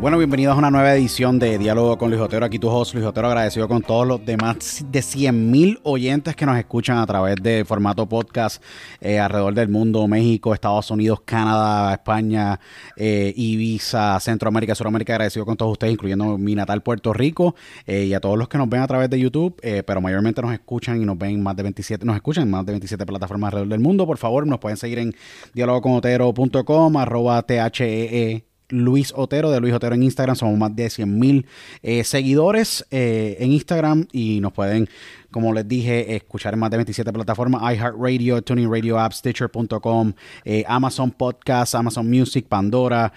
Bueno, bienvenidos a una nueva edición de Diálogo con Luis Otero. Aquí tu host, Luis Otero, agradecido con todos los demás de 100 mil oyentes que nos escuchan a través de formato podcast eh, alrededor del mundo, México, Estados Unidos, Canadá, España, eh, Ibiza, Centroamérica, Sudamérica. Agradecido con todos ustedes, incluyendo mi natal Puerto Rico eh, y a todos los que nos ven a través de YouTube, pero mayormente nos escuchan y nos ven más de 27, nos escuchan más de 27 plataformas alrededor del mundo. Por favor, nos pueden seguir en dialogoconotero.com, arroba THEE Luis Otero, de Luis Otero en Instagram. Somos más de 100 mil eh, seguidores eh, en Instagram y nos pueden, como les dije, escuchar en más de 27 plataformas: iHeartRadio, Tuning Radio App, Stitcher.com, eh, Amazon Podcast, Amazon Music, Pandora.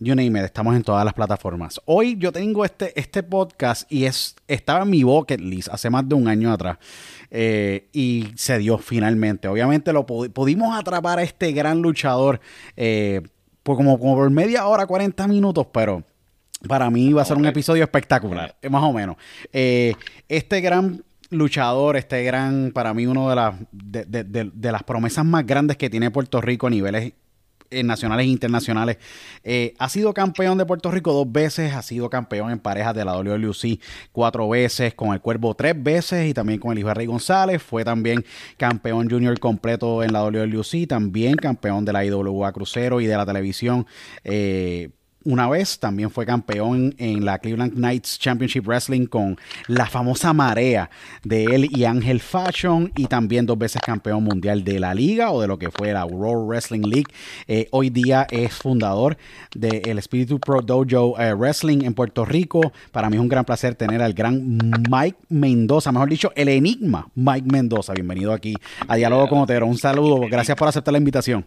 You name it, estamos en todas las plataformas. Hoy yo tengo este, este podcast y es, estaba en mi bucket list hace más de un año atrás. y se dio finalmente. Obviamente lo pudimos atrapar a este gran luchador pues como, como por media hora, 40 minutos, pero para mí va a ser un episodio espectacular, eh, más o menos. Eh, este gran luchador, este gran, para mí uno de las, de, las promesas más grandes que tiene Puerto Rico a niveles eh, nacionales e internacionales. Eh, ha sido campeón de Puerto Rico dos veces, ha sido campeón en parejas de la WLUC cuatro veces, con el Cuervo tres veces y también con el Rey González. Fue también campeón junior completo en la WLUC, también campeón de la IWA Crucero y de la televisión. Eh, una vez también fue campeón en la Cleveland Knights Championship Wrestling con la famosa marea de él y Ángel Fashion y también dos veces campeón mundial de la liga o de lo que fue la World Wrestling League. Eh, hoy día es fundador del el Espíritu Pro Dojo eh, Wrestling en Puerto Rico. Para mí es un gran placer tener al gran Mike Mendoza, mejor dicho, el enigma Mike Mendoza. Bienvenido aquí a Diálogo con Otero. Un saludo, gracias por aceptar la invitación.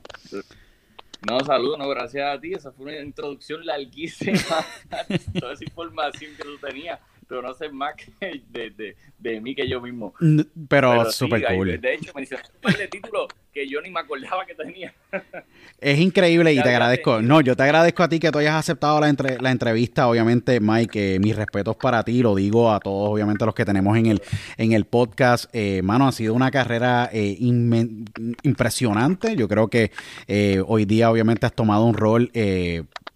No, saludos, no, gracias a ti. Esa fue una introducción larguísima. Toda esa información que tú tenías pero no sé más que de, de, de, mí que yo mismo. Pero, pero súper sí, cool. De hecho, me hicieron un de título que yo ni me acordaba que tenía. Es increíble y te agradezco. No, yo te agradezco a ti que tú hayas aceptado la, entre, la entrevista. Obviamente, Mike, eh, mis respetos para ti. Lo digo a todos, obviamente, los que tenemos en el, en el podcast. Eh, mano, ha sido una carrera eh, impresionante. Yo creo que eh, hoy día, obviamente, has tomado un rol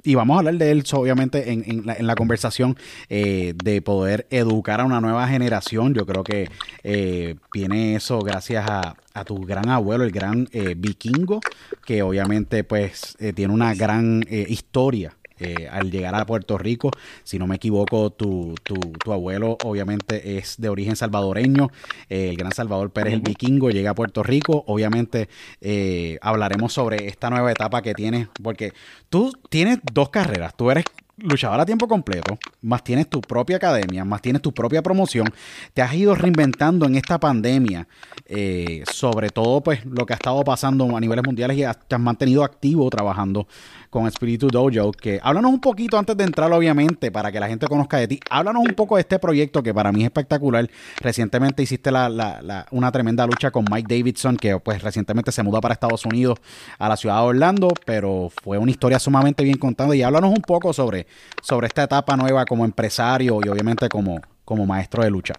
y vamos a hablar de él, obviamente, en, en, la, conversación eh, de poder educar a una nueva generación. Yo creo que eh, viene eso gracias a, a, tu gran abuelo, el gran eh, vikingo, que obviamente pues eh, tiene una gran eh, historia eh, al llegar a Puerto Rico. Si no me equivoco, tu, tu, tu abuelo obviamente es de origen salvadoreño. Eh, el gran Salvador Pérez, el vikingo, llega a Puerto Rico. Obviamente eh, hablaremos sobre esta nueva etapa que tienes, porque tú tienes dos carreras. Tú eres luchador a tiempo completo, más tienes tu propia academia, más tienes tu propia promoción, te has ido reinventando en esta pandemia, eh, sobre todo pues lo que ha estado pasando a niveles mundiales y te has mantenido activo trabajando con Espíritu Dojo, que háblanos un poquito antes de entrar obviamente para que la gente conozca de ti, háblanos un poco de este proyecto que para mí es espectacular, recientemente hiciste la, la, la, una tremenda lucha con Mike Davidson, que pues recientemente se mudó para Estados Unidos a la ciudad de Orlando, pero fue una historia sumamente bien contada. Y háblanos un poco sobre sobre esta etapa nueva como empresario y obviamente como, como maestro de lucha.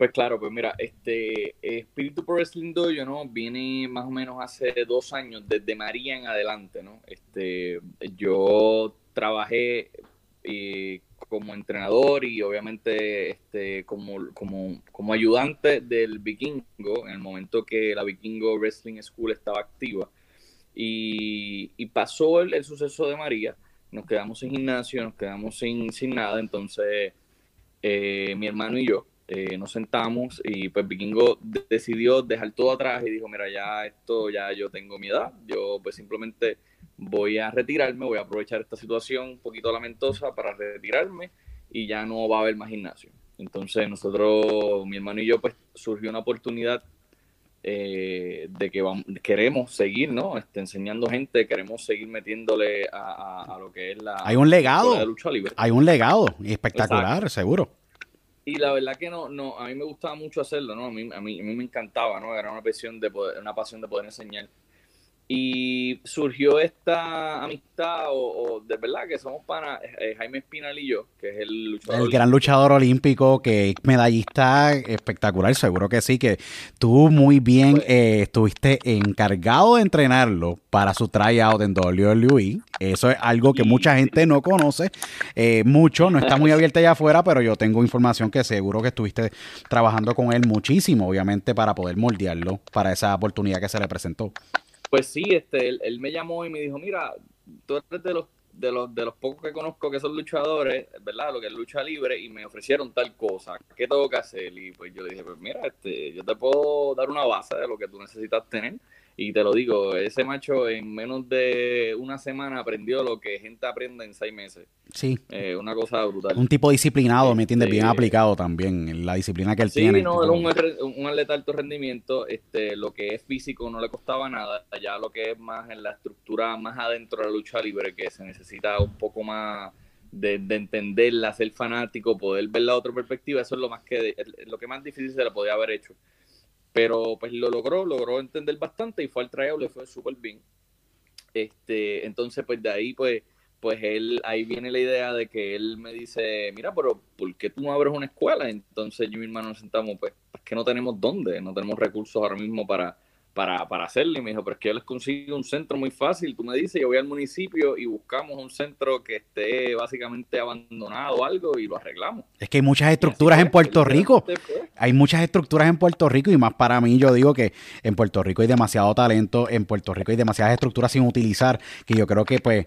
Pues claro, pues mira, este Espíritu Pro Wrestling Dojo, ¿no? Viene más o menos hace dos años, desde María en adelante, ¿no? Este, yo trabajé eh, como entrenador y obviamente este, como, como, como ayudante del Vikingo en el momento que la Vikingo Wrestling School estaba activa. Y, pasó el, el suceso de María nos quedamos sin gimnasio, nos quedamos sin, sin nada, entonces eh, mi hermano y yo eh, nos sentamos y pues Vikingo decidió dejar todo atrás y dijo, mira, ya esto, ya yo tengo mi edad, yo pues simplemente voy a retirarme, voy a aprovechar esta situación un poquito lamentosa para retirarme y ya no va a haber más gimnasio. Entonces nosotros, mi hermano y yo, pues surgió una oportunidad eh, de que vamos, queremos seguir, ¿no? Este, enseñando gente, queremos seguir metiéndole a, a, a lo que es la... Hay un legado. Hay un legado espectacular, Exacto. seguro. Y la verdad que no, no, a mí me gustaba mucho hacerlo, ¿no? A mí, a mí, a mí me encantaba, ¿no? Era una pasión de poder, una pasión de poder enseñar. Y surgió esta amistad, o, o de verdad que somos para eh, Jaime Espinal y yo, que es el luchador. El gran luchador olímpico, que medallista espectacular, seguro que sí, que tú muy bien pues, eh, estuviste encargado de entrenarlo para su tryout en WWE. Eso es algo que mucha gente no conoce eh, mucho, no está muy abierta allá afuera, pero yo tengo información que seguro que estuviste trabajando con él muchísimo, obviamente, para poder moldearlo para esa oportunidad que se le presentó. Pues sí, este, él, él, me llamó y me dijo, mira, tú eres de los, de los, de los pocos que conozco que son luchadores, ¿verdad? Lo que es lucha libre, y me ofrecieron tal cosa, ¿qué tengo que hacer? Y pues yo le dije, pues mira, este, yo te puedo dar una base de lo que tú necesitas tener. Y te lo digo, ese macho en menos de una semana aprendió lo que gente aprende en seis meses. Sí. Eh, una cosa brutal. Un tipo disciplinado, ¿me entiendes? Bien aplicado también, la disciplina que él sí, tiene. Sí, no, es un, un, atleta de alto rendimiento. Este, lo que es físico no le costaba nada. Ya lo que es más en la estructura, más adentro de la lucha libre, que se necesita un poco más de, de entenderla, ser fanático, poder ver la otra perspectiva, eso es lo más que lo que más difícil se le podía haber hecho pero pues lo logró, logró entender bastante y fue al tryout, le fue súper bien. Este, entonces pues de ahí pues, pues él, ahí viene la idea de que él me dice, mira, pero ¿por qué tú no abres una escuela? Entonces yo y mi hermano nos sentamos, pues, es que no tenemos dónde, no tenemos recursos ahora mismo para, para, para hacerlo. Y me dijo, pero es que yo les consigo un centro muy fácil. Tú me dices, yo voy al municipio y buscamos un centro que esté básicamente abandonado o algo y lo arreglamos. Es que hay muchas estructuras en Puerto Rico. Hay muchas estructuras en Puerto Rico y más para mí yo digo que en Puerto Rico hay demasiado talento, en Puerto Rico hay demasiadas estructuras sin utilizar que yo creo que pues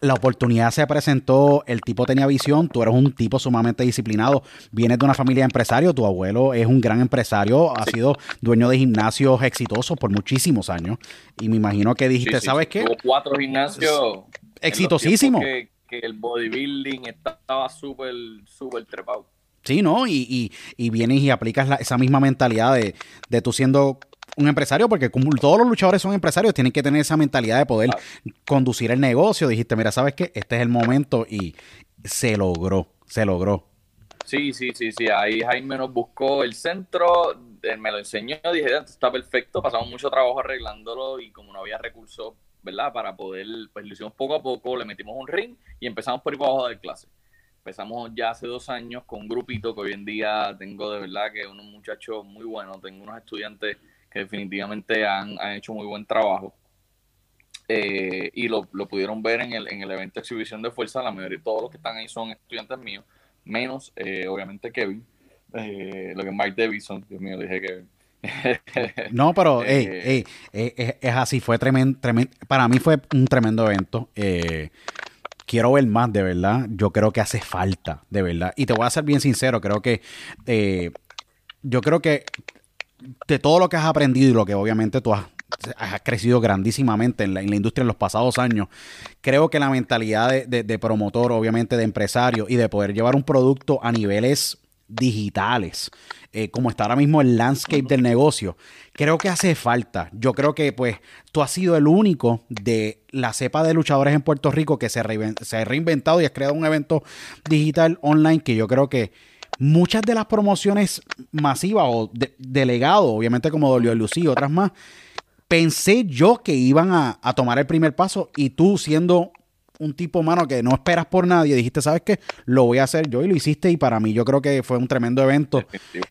la oportunidad se presentó, el tipo tenía visión, tú eres un tipo sumamente disciplinado, vienes de una familia de empresarios, tu abuelo es un gran empresario, ha sido dueño de gimnasios exitosos por muchísimos años y me imagino que dijiste, ¿sabes qué? Tuvo cuatro gimnasios exitosísimos. Que, que, el bodybuilding estaba súper, súper trepado. Sí, ¿no? Y, y, y vienes y aplicas esa misma mentalidad de, de tú siendo un empresario, porque como todos los luchadores son empresarios, tienen que tener esa mentalidad de poder conducir el negocio. Dijiste, mira, ¿sabes qué? Este es el momento y se logró, se logró. Sí, sí, sí, sí. Ahí Jaime nos buscó el centro, él me lo enseñó, dije, está perfecto, pasamos mucho trabajo arreglándolo y como no había recursos, ¿verdad? Para poder, pues lo hicimos poco a poco, le metimos un ring y empezamos por ir abajo de clase. Empezamos ya hace dos años con un grupito que hoy en día tengo de verdad que unos muchachos muy buenos, tengo unos estudiantes que definitivamente han, hecho muy buen trabajo. Eh, y lo, pudieron ver en el, en el evento de exhibición de fuerza. La mayoría de todos los que están ahí son estudiantes míos, menos eh, obviamente Kevin, eh, lo que es Mike Davidson. Dios mío, dije Kevin. no, pero es así, fue tremendo, para mí fue un tremendo evento. quiero ver más, de verdad. Yo creo que hace falta, de verdad. Y te voy a ser bien sincero, creo que yo creo que de todo lo que has aprendido y lo que obviamente tú has, crecido grandísimamente en la, industria en los pasados años, creo que la mentalidad de, promotor, obviamente de empresario y de poder llevar un producto a niveles digitales, eh, como está ahora mismo el landscape del negocio, creo que hace falta. Yo creo que pues tú has sido el único de la cepa de luchadores en Puerto Rico que se, se ha reinventado y has creado un evento digital online que yo creo que muchas de las promociones masivas o de, delegados, obviamente como Lucy y otras más, pensé yo que iban a, tomar el primer paso y tú siendo un tipo humano que no esperas por nadie, dijiste, ¿sabes qué? Lo voy a hacer yo y lo hiciste y para mí yo creo que fue un tremendo evento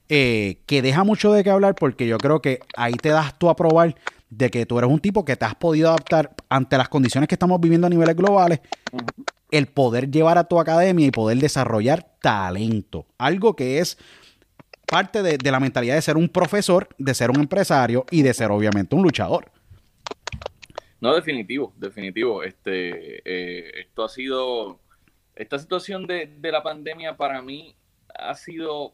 eh, que deja mucho de qué hablar porque yo creo que ahí te das tú a probar de que tú eres un tipo que te has podido adaptar ante las condiciones que estamos viviendo a niveles globales el poder llevar a tu academia y poder desarrollar talento. Algo que es parte de, la mentalidad de ser un profesor, de ser un empresario y de ser obviamente un luchador. No, definitivo, definitivo. Este, eh, esto ha sido, esta situación de, de, la pandemia para mí ha sido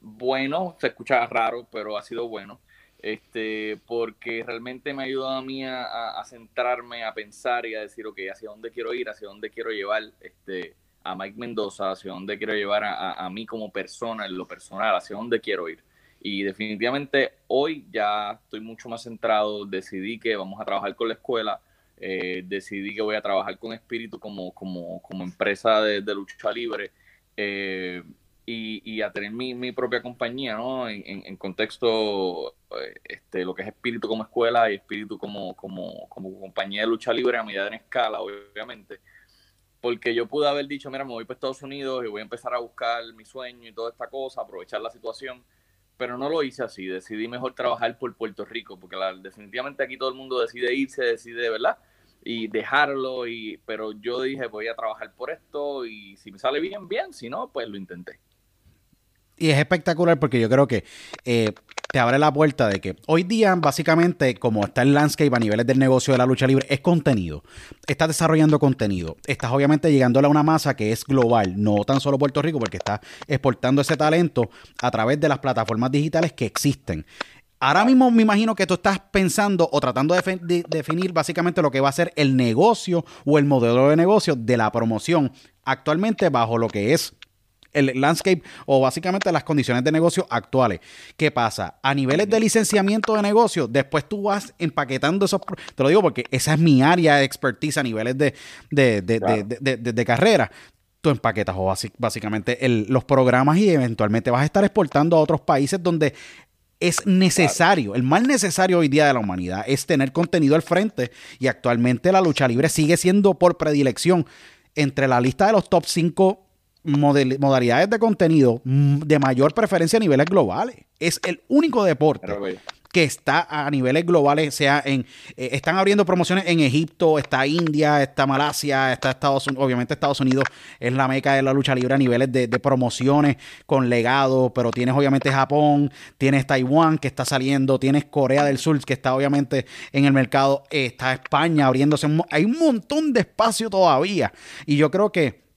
bueno, se escucha raro, pero ha sido bueno este, porque realmente me ha ayudado a mí a, centrarme, a pensar y a decir, ok, hacia dónde quiero ir, hacia dónde quiero llevar este, a Mike Mendoza, hacia dónde quiero llevar a, a, mí como persona, en lo personal, hacia dónde quiero ir. Y definitivamente hoy ya estoy mucho más centrado, decidí que vamos a trabajar con la escuela, eh, decidí que voy a trabajar con Espíritu como, como, como empresa de, de lucha libre. Eh, y, a tener mi, mi, propia compañía, ¿no? En, en, contexto, eh, este, lo que es espíritu como escuela y espíritu como, como, como compañía de lucha libre a medida en escala, obviamente. Porque yo pude haber dicho, mira, me voy para Estados Unidos y voy a empezar a buscar mi sueño y toda esta cosa, aprovechar la situación, pero no lo hice así, decidí mejor trabajar por Puerto Rico, porque definitivamente aquí todo el mundo decide irse, decide, ¿verdad? y dejarlo, y, pero yo dije voy a trabajar por esto y si me sale bien, bien, si no, pues lo intenté y es espectacular porque yo creo que eh, te abre la puerta de que hoy día, básicamente, como está el landscape a niveles del negocio de la lucha libre, es contenido. Estás desarrollando contenido. Estás obviamente llegando a una masa que es global, no tan solo Puerto Rico, porque estás exportando ese talento a través de las plataformas digitales que existen. Ahora mismo me imagino que tú estás pensando o tratando de, definir básicamente lo que va a ser el negocio o el modelo de negocio de la promoción actualmente bajo lo que es el landscape o básicamente las condiciones de negocio actuales. ¿Qué pasa? A niveles de licenciamiento de negocio, después tú vas empaquetando esos... Te lo digo porque esa es mi área de expertise a niveles de, de, carrera tú empaquetas o básicamente los programas y eventualmente vas a estar exportando a otros países donde es necesario, el más necesario hoy día de la humanidad es tener contenido al frente y actualmente la lucha libre sigue siendo por predilección entre la lista de los top 5 modalidades de contenido mm, de mayor preferencia a niveles globales. Es el único deporte que está a niveles globales, sea en, eh, están abriendo promociones en Egipto, está India, está Malasia, está Estados Unidos, obviamente Estados Unidos es la meca de la lucha libre a niveles de, de promociones con legado, pero tienes obviamente Japón, tienes Taiwán que está saliendo, tienes Corea del Sur que está obviamente en el mercado, está España abriéndose, hay un montón de espacio todavía y yo creo que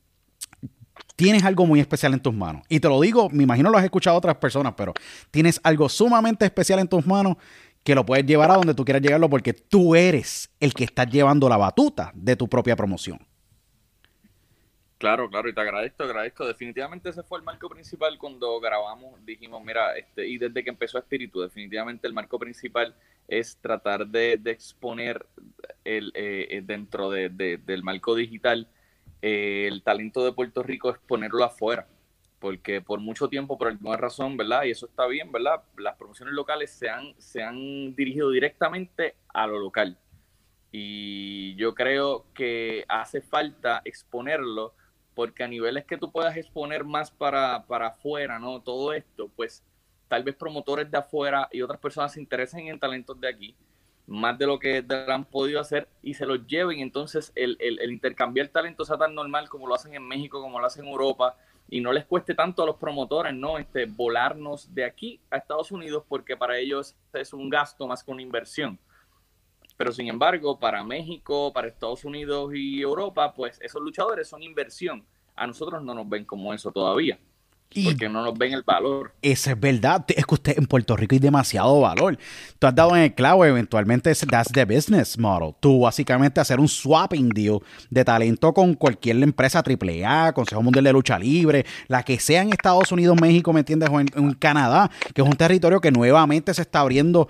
tienes algo muy especial en tus manos. Y te lo digo, me imagino lo has escuchado otras personas, pero tienes algo sumamente especial en tus manos que lo puedes llevar a donde tú quieras llegarlo porque tú eres el que estás llevando la batuta de tu propia promoción. Claro, claro, y te agradezco, agradezco. Definitivamente ese fue el marco principal cuando grabamos. Dijimos, mira, este, y desde que empezó Espíritu, definitivamente el marco principal es tratar de, exponer el, eh, dentro del marco digital eh, el talento de Puerto Rico es ponerlo afuera, porque por mucho tiempo, por alguna razón, ¿verdad? Y eso está bien, ¿verdad? Las promociones locales se han, se han dirigido directamente a lo local. Y yo creo que hace falta exponerlo, porque a niveles que tú puedas exponer más para, para afuera, ¿no? Todo esto, pues tal vez promotores de afuera y otras personas se interesen en talentos de aquí más de lo que han podido hacer y se los lleven. Entonces, el, el, intercambiar talento sea tan normal como lo hacen en México, como lo hacen en Europa, y no les cueste tanto a los promotores, ¿no? Este, volarnos de aquí a Estados Unidos, porque para ellos es un gasto más que una inversión. Pero sin embargo, para México, para Estados Unidos y Europa, pues esos luchadores son inversión. A nosotros no nos ven como eso todavía. Porque no nos ven el valor. Eso es verdad. Es que usted en Puerto Rico hay demasiado valor. Tú has dado en el clavo, eventualmente that's the business model. Tú básicamente hacer un swapping deal de talento con cualquier empresa AAA, Consejo Mundial de Lucha Libre, la que sea en Estados Unidos, México, ¿me entiendes? O en, Canadá, que es un territorio que nuevamente se está abriendo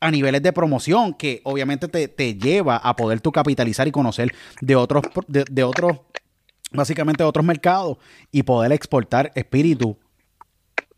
a niveles de promoción que obviamente te, lleva a poder tú capitalizar y conocer de otros, de otros básicamente a otros mercados y poder exportar espíritu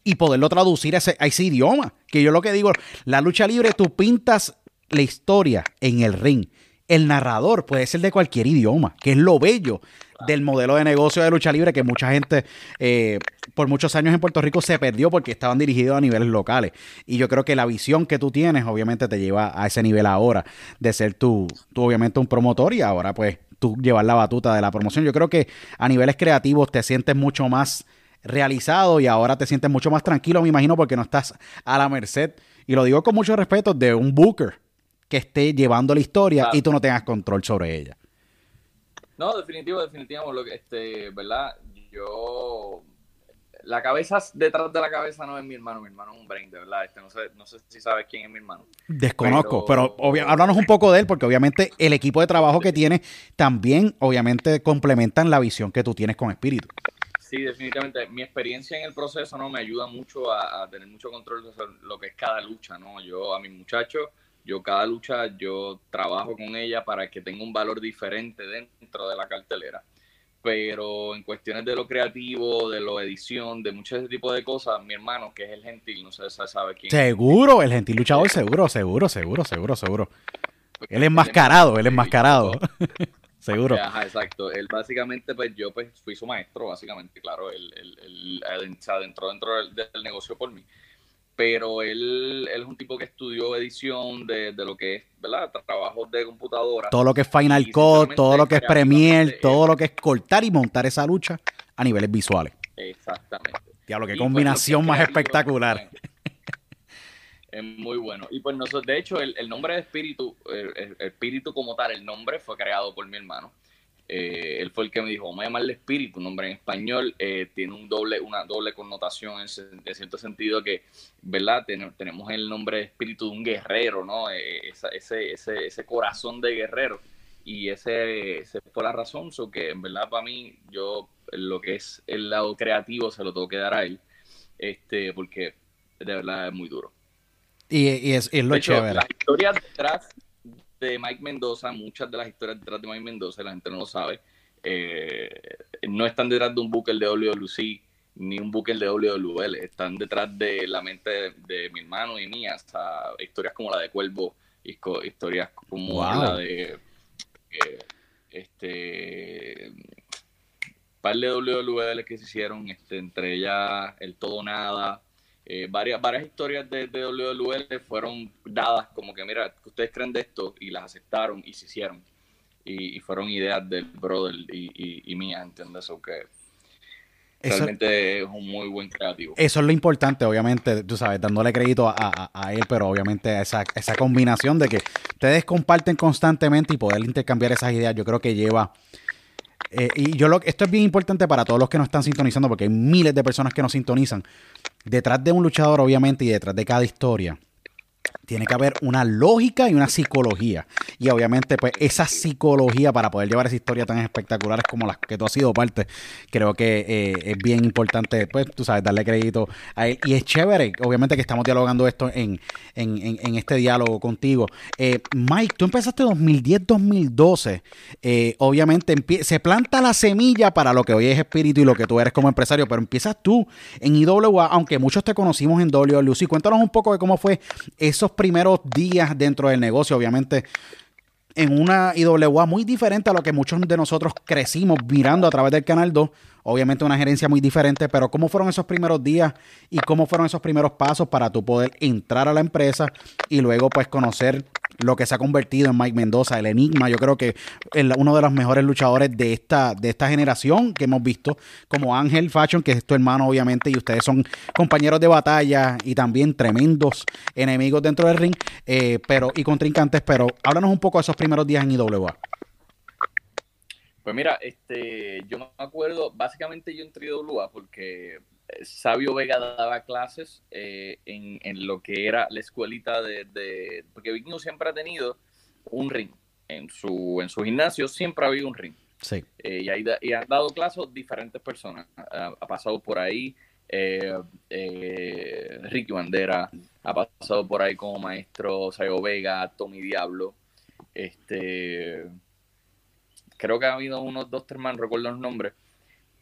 y poderlo traducir a ese, ese, idioma. Que yo lo que digo, la lucha libre, tú pintas la historia en el ring. El narrador puede ser de cualquier idioma, que es lo bello del modelo de negocio de lucha libre que mucha gente eh, por muchos años en Puerto Rico se perdió porque estaban dirigidos a niveles locales. Y yo creo que la visión que tú tienes obviamente te lleva a ese nivel ahora de ser tú, tú obviamente un promotor y ahora pues tú llevar la batuta de la promoción. Yo creo que a niveles creativos te sientes mucho más realizado y ahora te sientes mucho más tranquilo, me imagino, porque no estás a la merced, y lo digo con mucho respeto, de un booker que esté llevando la historia y tú no tengas control sobre ella. No, definitivo, definitivo, lo que, este, ¿verdad? Yo la cabeza detrás de la cabeza no es mi hermano, mi hermano es un brain, de verdad. Este, no, sé, no sé si sabes quién es mi hermano. Desconozco, pero, háblanos un poco de él, porque obviamente el equipo de trabajo que tiene también, obviamente, complementan la visión que tú tienes con Espíritu. Sí, definitivamente. Mi experiencia en el proceso no me ayuda mucho a, tener mucho control de lo que es cada lucha, ¿no? Yo a mis muchachos, yo cada lucha, yo trabajo con ella para que tenga un valor diferente dentro de la cartelera pero en cuestiones de lo creativo, de lo edición, de muchos ese tipo de cosas, mi hermano, que es el gentil, no sé si sabe quién. Seguro, el gentil luchador, seguro, seguro, seguro, seguro, seguro. Él es enmascarado, él es enmascarado. seguro. Ajá, exacto. Él básicamente, pues yo pues fui su maestro, básicamente, claro, él, él, él se adentró dentro del negocio por mí pero él, es un tipo que estudió edición de, lo que es, ¿verdad? Trabajos de computadora. Todo lo que es Final Cut, todo lo que es Premiere, todo lo que es cortar y montar esa lucha a niveles visuales. Exactamente. Diablo, qué pues, combinación más espectacular. Es muy bueno. Y pues nosotros, de hecho, el, nombre de espíritu, el, espíritu como tal, el nombre fue creado por mi hermano. Eh, él fue el que me dijo, vamos a llamarle espíritu, un nombre en español, eh, tiene un doble, una doble connotación en, cierto sentido que, ¿verdad? tenemos el nombre de espíritu de un guerrero, ¿no? Eh, ese, ese, ese, corazón de guerrero. Y ese, fue la razón, so que en verdad para mí, yo lo que es el lado creativo se lo tengo que dar a él, este, porque de verdad es muy duro. Y, es, lo de chévere. Las historias detrás de Mike Mendoza, muchas de las historias detrás de Mike Mendoza, la gente no lo sabe, eh, no están detrás de un Booker de WWC ni un Booker de WWL, están detrás de la mente de, mi hermano y mía, historias como la de Cuervo, historias como la de eh, este par de WWL que se hicieron, este, entre ellas el todo nada, eh, varias, varias historias de, de WWE fueron dadas como que, mira, ustedes creen de esto y las aceptaron y se hicieron. Y, fueron ideas del brother y, y, y mía, ¿entiendes? Que realmente es un muy buen creativo. Eso es lo importante, obviamente, tú sabes, dándole crédito a, a, él, pero obviamente esa, esa combinación de que ustedes comparten constantemente y poder intercambiar esas ideas, yo creo que lleva eh, y yo lo, esto es bien importante para todos los que nos están sintonizando, porque hay miles de personas que nos sintonizan. Detrás de un luchador, obviamente, y detrás de cada historia, tiene que haber una lógica y una psicología. Y obviamente, pues esa psicología para poder llevar esa historia tan espectaculares como las que tú has sido parte, creo que eh, es bien importante, pues tú sabes, darle crédito a él. Y es chévere, obviamente que estamos dialogando esto en, en, este diálogo contigo. Eh, Mike, tú empezaste en 2010-2012. Eh, obviamente se planta la semilla para lo que hoy es espíritu y lo que tú eres como empresario, pero empiezas tú en IWA, aunque muchos te conocimos en WWE. Cuéntanos un poco de cómo fue esos primeros días dentro del negocio, obviamente en una IWA muy diferente a lo que muchos de nosotros crecimos mirando a través del Canal 2. Obviamente una gerencia muy diferente, pero ¿cómo fueron esos primeros días y cómo fueron esos primeros pasos para tú poder entrar a la empresa y luego pues conocer lo que se ha convertido en Mike Mendoza, el enigma. Yo creo que es uno de los mejores luchadores de esta, de esta generación que hemos visto, como Ángel Fashion, que es tu hermano, obviamente, y ustedes son compañeros de batalla y también tremendos enemigos dentro del ring, eh, pero y contrincantes. Pero háblanos un poco de esos primeros días en IWA. Pues mira, este, yo me acuerdo, básicamente yo entré a IWA porque Sabio Vega daba clases eh, en, lo que era la escuelita de, porque Vikingo siempre ha tenido un ring en su en su gimnasio siempre ha habido un ring. Sí. Eh, y, y, han dado clases diferentes personas. Ha, pasado por ahí eh, Ricky Bandera ha pasado por ahí como maestro Sabio Vega Tommy Diablo. Este creo que ha habido unos dos hermanos recuerdo los nombres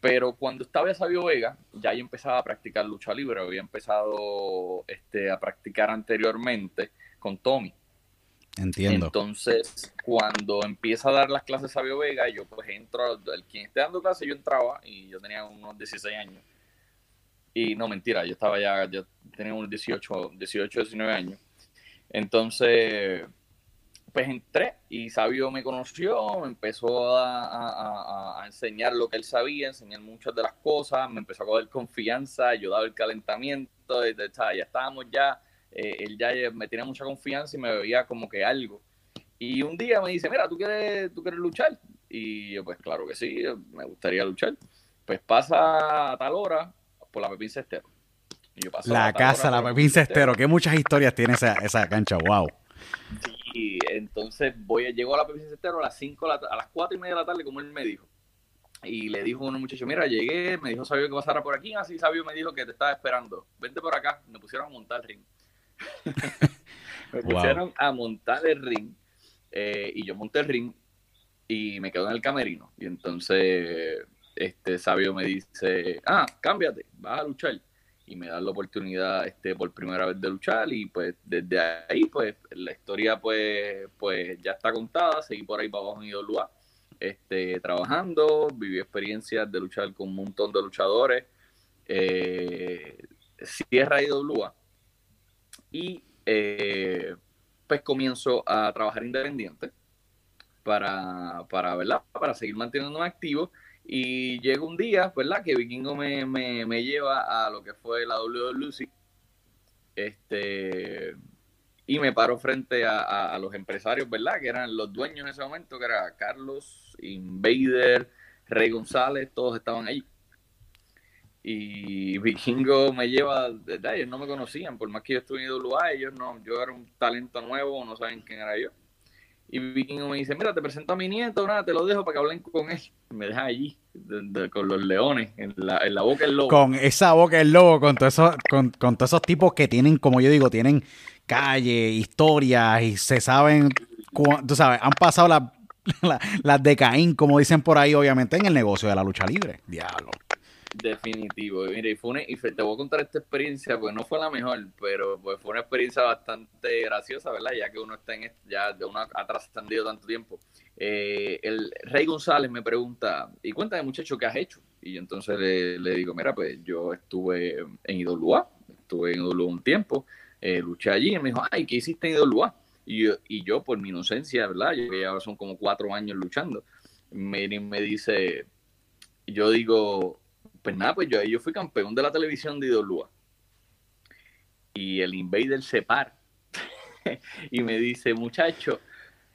pero cuando estaba en Sabio Vega, ya yo empezaba a practicar lucha libre, había empezado este, a practicar anteriormente con Tommy. Entiendo. Entonces, cuando empieza a dar las clases Sabio Vega, yo pues entro, el quien esté dando clases, yo entraba y yo tenía unos 16 años. Y no, mentira, yo estaba ya, yo tenía unos 18, 18, 19 años. Entonces, pues entré y Sabio me conoció, me empezó a, enseñar lo que él sabía, enseñar muchas de las cosas, me empezó a coger confianza, yo daba el calentamiento, ya estábamos ya, eh, él ya me tenía mucha confianza y me veía como que algo. Y un día me dice, mira, ¿tú quieres, ¿tú quieres luchar? Y yo, pues claro que sí, me gustaría luchar. Pues pasa a tal hora por la Pepín Cestero. la casa, la Pepín Cestero, que muchas historias tiene esa, esa cancha, wow. Y entonces voy, llego a la Pepsi Cestero a las 5, a las 4 y media de la tarde, como él me dijo. Y le dijo a un muchacho, mira, llegué, me dijo Sabio que pasara por aquí, así Sabio me dijo que te estaba esperando. Vente por acá, me pusieron a montar el ring. me pusieron a montar el ring. Eh, y yo monté el ring y me quedo en el camerino. Y entonces este Sabio me dice, ah, cámbiate, vas a luchar y me da la oportunidad este por primera vez de luchar y pues desde ahí pues la historia pues pues ya está contada seguí por ahí para abajo en IWA este trabajando viví experiencias de luchar con un montón de luchadores eh, cierra IWA y eh, pues comienzo a trabajar independiente para para verdad para seguir manteniéndome activo y llega un día, ¿verdad? Que Vikingo me, me, me lleva a lo que fue la WWE. Este, y me paro frente a, a, los empresarios, ¿verdad? Que eran los dueños en ese momento, que era Carlos, Invader, Rey González, todos estaban ahí. Y Vikingo me lleva, ellos no me conocían, por más que yo estuve en IWA, ellos no, yo era un talento nuevo, no saben quién era yo. Y Vikingo me dice, mira, te presento a mi nieto, nada, te lo dejo para que hablen con él. Me deja allí, con los leones, en la, en la, boca del lobo. Con esa boca del lobo, con, todo eso, con, con todos esos tipos que tienen, como yo digo, tienen calle, historias y se saben, tú sabes, han pasado las la, de Caín, como dicen por ahí, obviamente, en el negocio de la lucha libre. Diablo. Definitivo. Mira, y, fue y te voy a contar esta experiencia, pues no fue la mejor, pero pues fue una experiencia bastante graciosa, ¿verdad? Ya que uno está en ya uno ha trascendido tanto tiempo. Eh, el Rey González me pregunta, y cuéntame muchacho, ¿qué has hecho? Y yo entonces le, digo, mira, pues yo estuve en IWA, estuve en IWA un tiempo, eh, luché allí y me dijo, ay, ¿qué hiciste en IWA? Y yo, y yo, por mi inocencia, ¿verdad? Yo ya son como cuatro años luchando, me, me dice, yo digo, pues nada, pues yo, yo fui campeón de la televisión de IWA. Y el Invader se para y me dice, muchacho,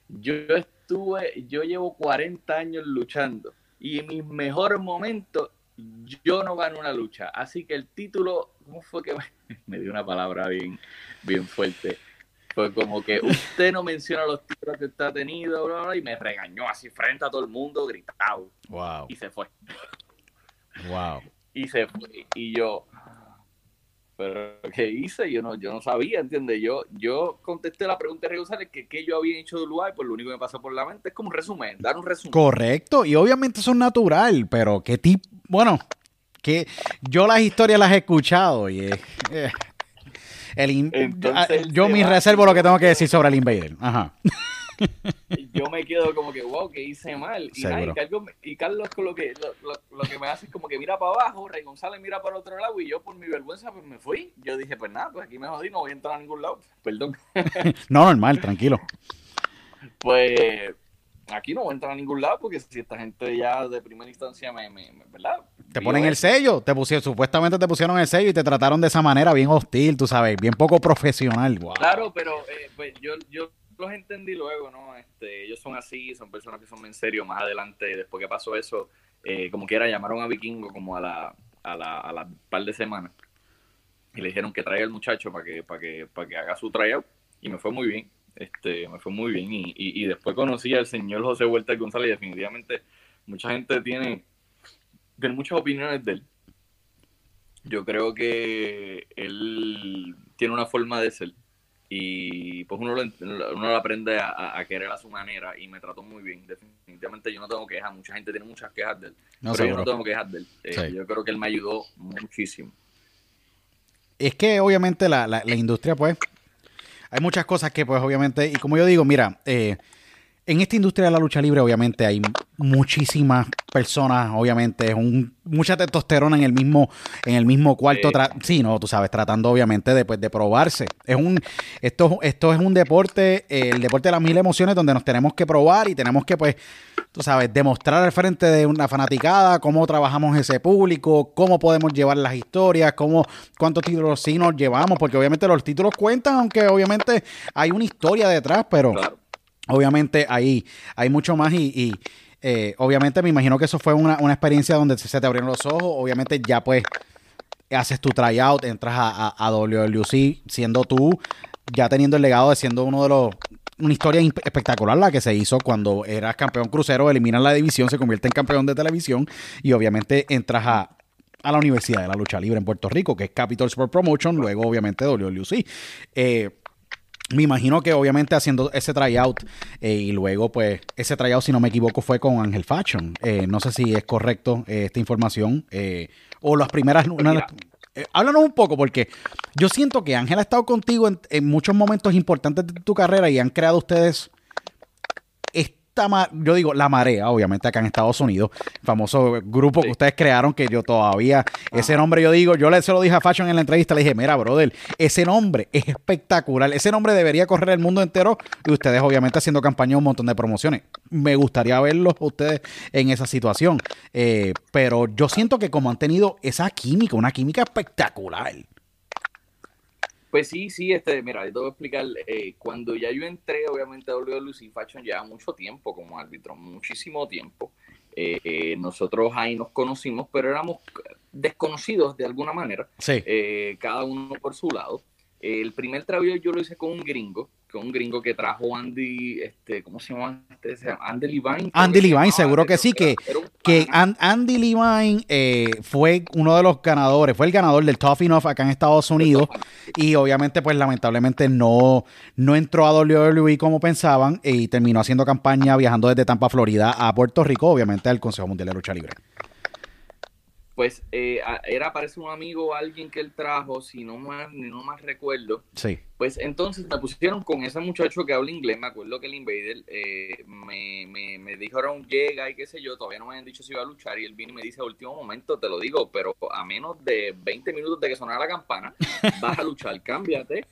yo estuve, yo llevo 40 años luchando y en mis mejores momentos yo no gano una lucha. Así que el título, ¿cómo fue que me dio una palabra bien, bien fuerte? Fue como que usted no menciona los títulos que usted ha tenido, y me regañó así frente a todo el mundo, gritado. Wow. Y se fue. Wow. Y se fue. Y yo, pero ¿qué hice? Yo no, yo no sabía, ¿entiendes? Yo, yo contesté la pregunta de González que, yo había hecho de Uruguay, pues lo único que me pasó por la mente es como un resumen, dar un resumen. Correcto, y obviamente eso es natural, pero qué tipo, bueno, que yo las historias las he escuchado y eh, eh, el in- Entonces, yo se me reservo lo que tengo que decir sobre el Invader. Ajá. yo me quedo como que, wow, que hice mal. Y, nada, y. Carlos, y Carlos lo que, lo, lo- lo que me hace es como que mira para abajo, Rey González mira para otro lado y yo por mi vergüenza pues me fui. Yo dije, pues nada, pues aquí me jodí, no voy a entrar a ningún lado. Perdón. No, normal, tranquilo. Pues aquí no voy a entrar a ningún lado porque si esta gente ya de primera instancia me, me- me- ¿verdad? Te ponen el sello, te pusieron, supuestamente te pusieron el sello y te trataron de esa manera bien hostil, tú sabes, bien poco profesional. Wow. Claro, pero eh, pues yo, yo los entendí luego, ¿no? Este, ellos son así, son personas que son en serio. Más adelante, después que pasó eso, eh, como quiera, llamaron a Vikingo como a la, a la, a la par de semanas y le dijeron que traiga al muchacho para que, para que, para que haga su tryout y me fue muy bien. Este, me fue muy bien y, y, y después conocí al señor José Huerta González y definitivamente mucha gente tiene, tiene muchas opiniones de él. Yo creo que él tiene una forma de ser y pues uno lo, uno lo aprende a- a, querer a su manera y me trató muy bien. Definitivamente yo no tengo quejas, mucha gente tiene muchas quejas de él, No, pero yo no tengo quejas de él. Eh, Sí. Yo creo que él me ayudó muchísimo. Es que obviamente la, la- la industria, pues, hay muchas cosas que, pues, obviamente, y como yo digo, mira, eh, en esta industria de la lucha libre, obviamente, hay muchísimas personas, obviamente, es un, mucha testosterona en el mismo, en el mismo cuarto, Sí. no, tú sabes, tratando, obviamente, de, pues, de probarse. Es un, esto, esto es un deporte, eh, el deporte de las mil emociones, donde nos tenemos que probar y tenemos que, pues, tú sabes, demostrar al frente de una fanaticada cómo trabajamos ese público, cómo podemos llevar las historias, cómo, cuántos títulos sí nos llevamos, porque obviamente los títulos cuentan, aunque obviamente hay una historia detrás, pero Claro. Obviamente ahí hay mucho más y, eh, obviamente me imagino que eso fue una, una experiencia donde se te abrieron los ojos, obviamente ya pues haces tu tryout, entras a, a, a WLC siendo tú, ya teniendo el legado de siendo uno de los una historia espectacular la que se hizo cuando eras campeón crucero, eliminan la división, se convierte en campeón de televisión y obviamente entras a, a la Universidad de la Lucha Libre en Puerto Rico, que es Capital Sport Promotion, luego obviamente WLC. Eh, me imagino que obviamente haciendo ese tryout eh, y luego pues ese tryout si no me equivoco fue con Ángel Fashion. Eh, no sé si es correcto eh, esta información o las primeras... una háblanos un poco porque yo siento que Ángel ha estado contigo en, en muchos momentos importantes de tu carrera y han creado ustedes esta, yo digo, la marea, obviamente acá en Estados Unidos, famoso grupo que ustedes crearon que yo todavía, ese nombre yo digo, yo le se lo dije a Fashion en la entrevista, le dije, mira, brother, ese nombre es espectacular, ese nombre debería correr el mundo entero y ustedes obviamente haciendo campaña un montón de promociones. Me gustaría verlos a ustedes en esa situación, Eh, pero yo siento que como han tenido esa química, una química espectacular. Pues sí, sí, este, mira, te voy a explicar, eh, cuando ya yo entré, obviamente, a WLC Fashion lleva mucho tiempo como árbitro, muchísimo tiempo. Eh, eh, nosotros ahí nos conocimos, pero éramos desconocidos de alguna manera, Sí. eh, cada uno por su lado. Eh, el primer trabajo yo lo hice con un gringo, con un gringo que trajo Andy, este, ¿cómo se llama? Este, se llama Andy Levine. Andy Levine, seguro que sí, que- era que Andy Levine eh, fue uno de los ganadores, fue el ganador del Tough Enough acá en Estados Unidos y obviamente pues lamentablemente no, no entró a WWE como pensaban y terminó haciendo campaña viajando desde Tampa, Florida a Puerto Rico, obviamente al Consejo Mundial de Lucha Libre. Pues eh, era parece un amigo o alguien que él trajo, si no más, no más recuerdo. Sí. Pues entonces me pusieron con ese muchacho que habla inglés. Me acuerdo que el Invader eh, me, me, me dijeron llega y qué sé yo. Todavía no me habían dicho si iba a luchar. Y él vino y me dice a último momento, te lo digo, pero a menos de 20 minutos de que sonara la campana, vas a luchar, cámbiate.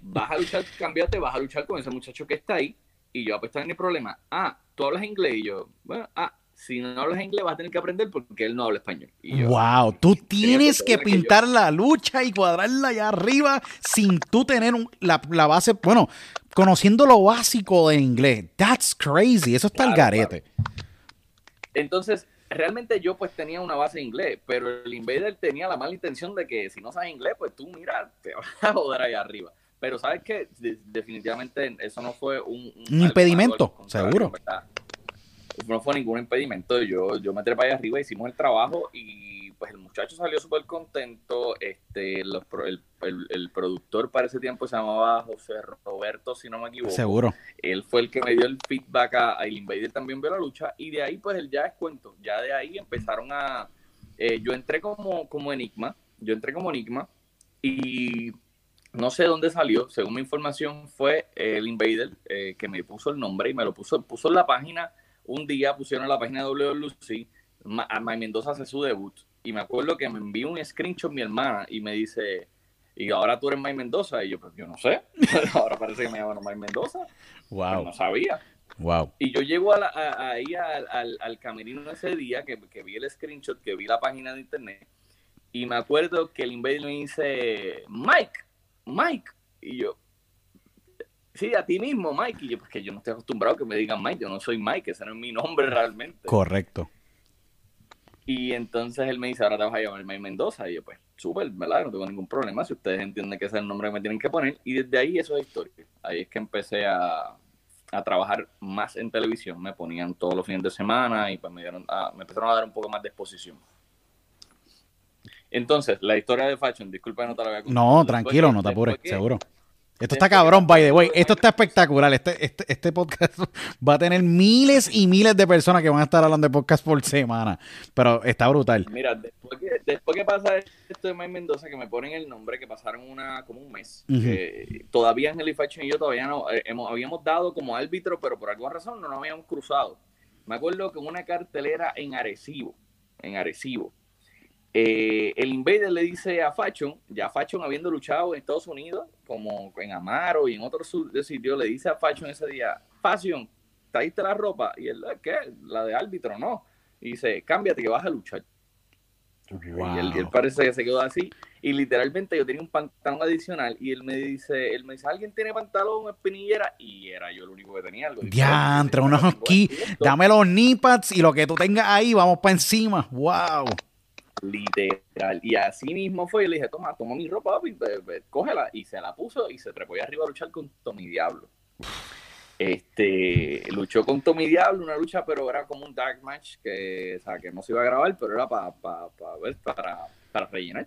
Vas a luchar, cámbiate, vas a luchar con ese muchacho que está ahí. Y yo, pues está en el problema. Ah, tú hablas inglés. Y yo, bueno, ah, si no hablas inglés vas a tener que aprender porque él no habla español. Y yo, Wow, tú tienes que pintar la lucha y cuadrarla allá arriba sin tú tener un- la, la base, bueno, conociendo lo básico de inglés. That's crazy, eso está el Claro, garete. Entonces, realmente yo pues tenía una base de inglés, pero el Invader tenía la mala intención de que si no sabes inglés, pues tú mira, te vas a joder allá arriba. Pero sabes que definitivamente eso no fue un, Un impedimento, seguro. ¿verdad? No fue ningún impedimento. Yo, yo me trepé allá arriba, hicimos el trabajo y pues el muchacho salió súper contento. Este, los pro- el, el- el productor para ese tiempo se llamaba José Roberto, si no me equivoco Seguro. él fue el que me dio el feedback a, a el Invader también vio la lucha y de ahí pues él ya es cuento ya de ahí empezaron a eh, yo entré como como enigma yo entré como enigma y no sé dónde salió según mi información fue el Invader eh, que me puso el nombre y me lo puso puso en la página un día pusieron en la página de WLC Ma- a Mike Mendoza hace su debut y me acuerdo que me envió un screenshot mi hermana y me dice y ahora tú eres Mike Mendoza y yo pues yo no sé ahora parece que me llaman Mike Mendoza pues Wow, no sabía. wow. Y yo llego a la- a- ahí al, al, al camerino ese día que, que vi el screenshot, que vi la página de internet, y me acuerdo que el Invader me dice, Mike, Mike. Y yo, sí, a ti mismo, Mike. Y yo, pues que yo no estoy acostumbrado a que me digan Mike, yo no soy Mike, ese no es mi nombre realmente. Correcto. Y entonces él me dice, ahora te vas a llamar Mike Mendoza. Y yo, pues, súper, ¿verdad? No tengo ningún problema si ustedes entienden que ese es el nombre que me tienen que poner. Y desde ahí eso es historia. Ahí es que empecé a, a trabajar más en televisión. Me ponían todos los fines de semana y pues me, dieron, a- me empezaron a dar un poco más de exposición. Entonces, la historia de Fashion, disculpa no te la voy a contar. No, tranquilo, no te apures, que- seguro. Esto está cabrón, by the way. Esto está espectacular. Este, este, este podcast va a tener miles y miles de personas que van a estar hablando de podcast por semana. Pero está brutal. Mira, después que, después que pasa esto de Mike Mendoza, que me ponen el nombre, que pasaron una como un mes, Ujú. que todavía Angel y yo todavía no, eh, hemos, habíamos dado como árbitro, pero por alguna razón no nos habíamos cruzado. Me acuerdo que en una cartelera en Arecibo, en Arecibo, eh, el Invader le dice a Fashion, ya Fashion habiendo luchado en Estados Unidos, como en Amaro y en otros sitios, le dice a Fashion ese día, Fashion, ¿trajiste la ropa? Y él, ¿qué? La de árbitro, no. Y dice, cámbiate que vas a luchar. Y él, y él parece que se quedó así. Y literalmente yo tenía un pantalón adicional y él me dice, él me dice, ¿alguien tiene pantalón, espinillera? Y era yo el único que tenía algo. Diantre, Yo unos tengo aquí. Dame los knee pads y lo que tú tengas ahí, vamos para encima. Wow. Literal. Y así mismo fue. Y le dije, toma, toma mi ropa, papi, ve, cógela. Y se la puso y se trepó arriba a luchar con Tommy Diablo. Este, luchó con Tommy Diablo, una lucha, pero era como un dark match que, o sea, que no se iba a grabar, pero era para para, para rellenar.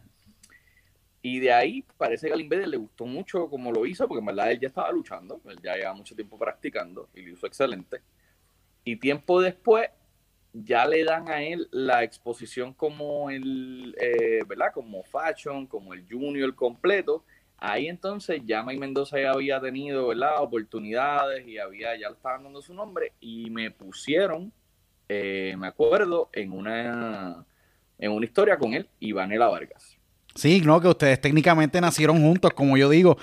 Y de ahí parece que al Invader le gustó mucho como lo hizo, porque en verdad él ya estaba luchando, él ya llevaba mucho tiempo practicando y lo hizo excelente. Y tiempo después ya le dan a él la exposición como el, eh, ¿verdad? Como Fashion, como el Junior completo. Ahí entonces ya Mike Mendoza ya había tenido, ¿verdad? Oportunidades y había, ya le estaban dando su nombre y me pusieron, eh, me acuerdo, en una, en una historia con él y Vanela Vargas. Sí, no, que ustedes técnicamente nacieron juntos, como yo digo.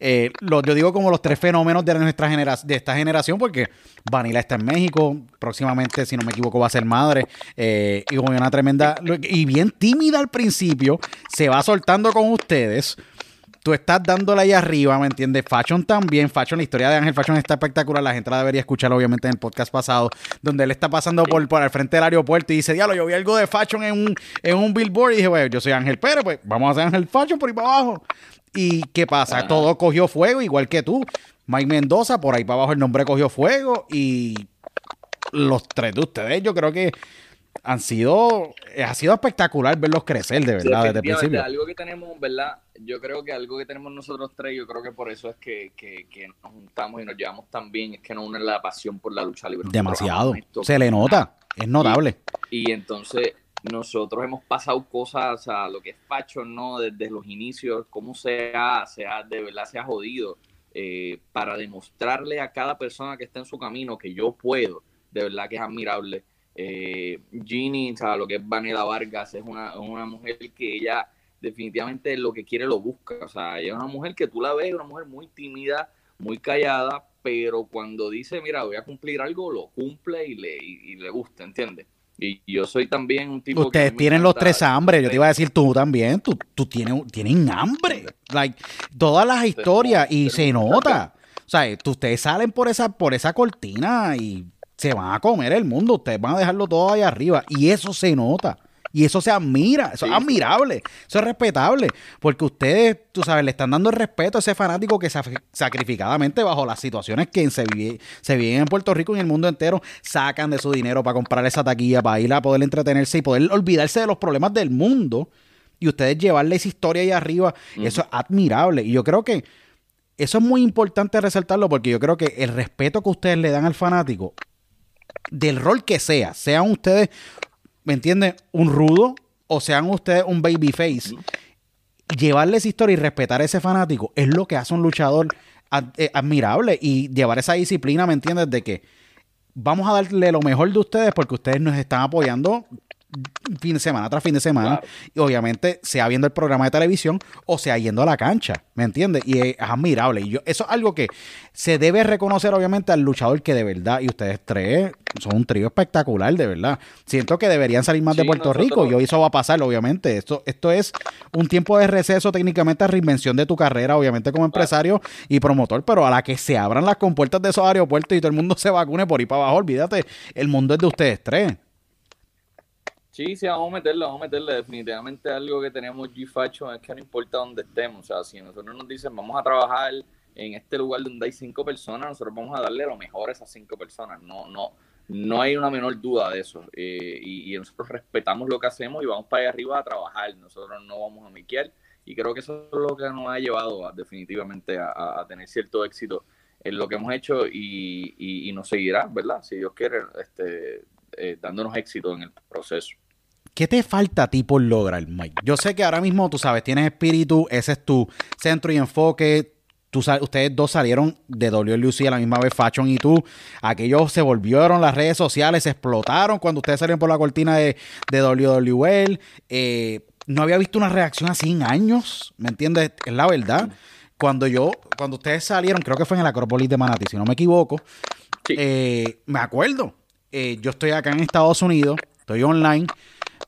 Eh, lo- yo digo como los tres fenómenos de nuestra generación, de esta generación, porque Vanilla está en México, próximamente, si no me equivoco, va a ser madre. eh, y con una tremenda. Y bien tímida al principio, se va soltando con ustedes. Tú estás dándole ahí arriba, ¿me entiendes? Fashion también. Fashion, la historia de Ángel Fashion está espectacular. La gente la debería escuchar, obviamente, en el podcast pasado, donde él está pasando por, por el frente del aeropuerto y dice, diablo, yo vi algo de Fashion en un, en un billboard y dije, bueno, yo soy Ángel Pérez, pues vamos a hacer Ángel Fashion por ahí para abajo. ¿Y qué pasa? Ajá. Todo cogió fuego, igual que tú. Mike Mendoza, por ahí para abajo el nombre cogió fuego y los tres de ustedes, yo creo que han sido, ha sido espectacular verlos crecer, de verdad, desde el principio. algo que tenemos, ¿verdad? Yo creo que algo que tenemos nosotros tres, yo creo que por eso es que, que, que nos juntamos y nos llevamos tan bien, es que nos une la pasión por la lucha libre. Demasiado. Se le nota, es notable. Y entonces nosotros hemos pasado cosas, o sea, lo que es fashion, ¿no? Desde los inicios, cómo se ha, se ha de verdad se ha jodido eh, para demostrarle a cada persona que está en su camino que yo puedo, de verdad que es admirable. Eh, Ginny, o sea, lo que es Vanessa Vargas, es una, una mujer que ella definitivamente lo que quiere lo busca, o sea, ella es una mujer que tú la ves, una mujer muy tímida, muy callada, pero cuando dice, mira, voy a cumplir algo, lo cumple y le, y le gusta, ¿entiendes? Y yo soy también un tipo Ustedes tienen los tres hambre. Yo te iba a decir tú también. Tú, tú tienes, tienen hambre. Like, todas las historias y se nota. O sea, ustedes salen por esa, por esa cortina y se van a comer el mundo. Ustedes van a dejarlo todo ahí arriba. Y eso se nota. Y eso se admira, eso es admirable, eso es respetable, porque ustedes, tú sabes, le están dando el respeto a ese fanático que sacrificadamente bajo las situaciones que se, vive, se viven en Puerto Rico y en el mundo entero, sacan de su dinero para comprar esa taquilla, para ir a poder entretenerse y poder olvidarse de los problemas del mundo y ustedes llevarle esa historia ahí arriba, eso es admirable. Y yo creo que eso es muy importante resaltarlo porque yo creo que el respeto que ustedes le dan al fanático, del rol que sea, sean ustedes ¿me entiendes? Un rudo o sean ustedes un babyface. Llevarle esa historia y respetar a ese fanático es lo que hace un luchador eh, admirable y llevar esa disciplina, ¿me entiendes? De que vamos a darle lo mejor de ustedes porque ustedes nos están apoyando fin de semana tras fin de semana. Y obviamente, sea viendo el programa de televisión o sea yendo a la cancha, ¿me entiendes? Y es admirable. Y yo, eso es algo que se debe reconocer, obviamente, al luchador que de verdad, y ustedes tres son un trío espectacular, de verdad. Siento que deberían salir más de Puerto Rico y hoy eso va a pasar, obviamente. Esto, esto es un tiempo de receso, técnicamente, a reinvención de tu carrera, obviamente, como empresario y promotor, pero a la que se abran las compuertas de esos aeropuertos y todo el mundo se vacune por ahí para abajo, olvídate, el mundo es de ustedes tres. Sí, sí, vamos a meterle, vamos a meterle. Definitivamente algo que tenemos G-Faction es que no importa dónde estemos. O sea, si nosotros nos dicen vamos a trabajar en este lugar donde hay cinco personas, nosotros vamos a darle lo mejor a esas cinco personas. No, no, no hay una menor duda de eso. Eh, y, nosotros respetamos lo que hacemos y vamos para allá arriba a trabajar. Nosotros no vamos a miquear. Y creo que eso es lo que nos ha llevado definitivamente a, tener cierto éxito en lo que hemos hecho y, nos seguirá, ¿verdad? Si Dios quiere, este, eh, dándonos éxito en el proceso. ¿Qué te falta a ti por lograr, Mike? Yo sé que ahora mismo, tú sabes, tienes espíritu, ese es tu centro y enfoque. Tú, ustedes dos salieron de WLUC a la misma vez, Fashion y tú. Aquellos se volvieron, las redes sociales se explotaron cuando ustedes salieron por la cortina de, de WWL. Eh, no había visto una reacción así en años, ¿me entiendes? Es la verdad. Cuando yo, cuando ustedes salieron, creo que fue en el Acrópolis de Manati, si no me equivoco, eh, me acuerdo. Eh, yo estoy acá en Estados Unidos, estoy online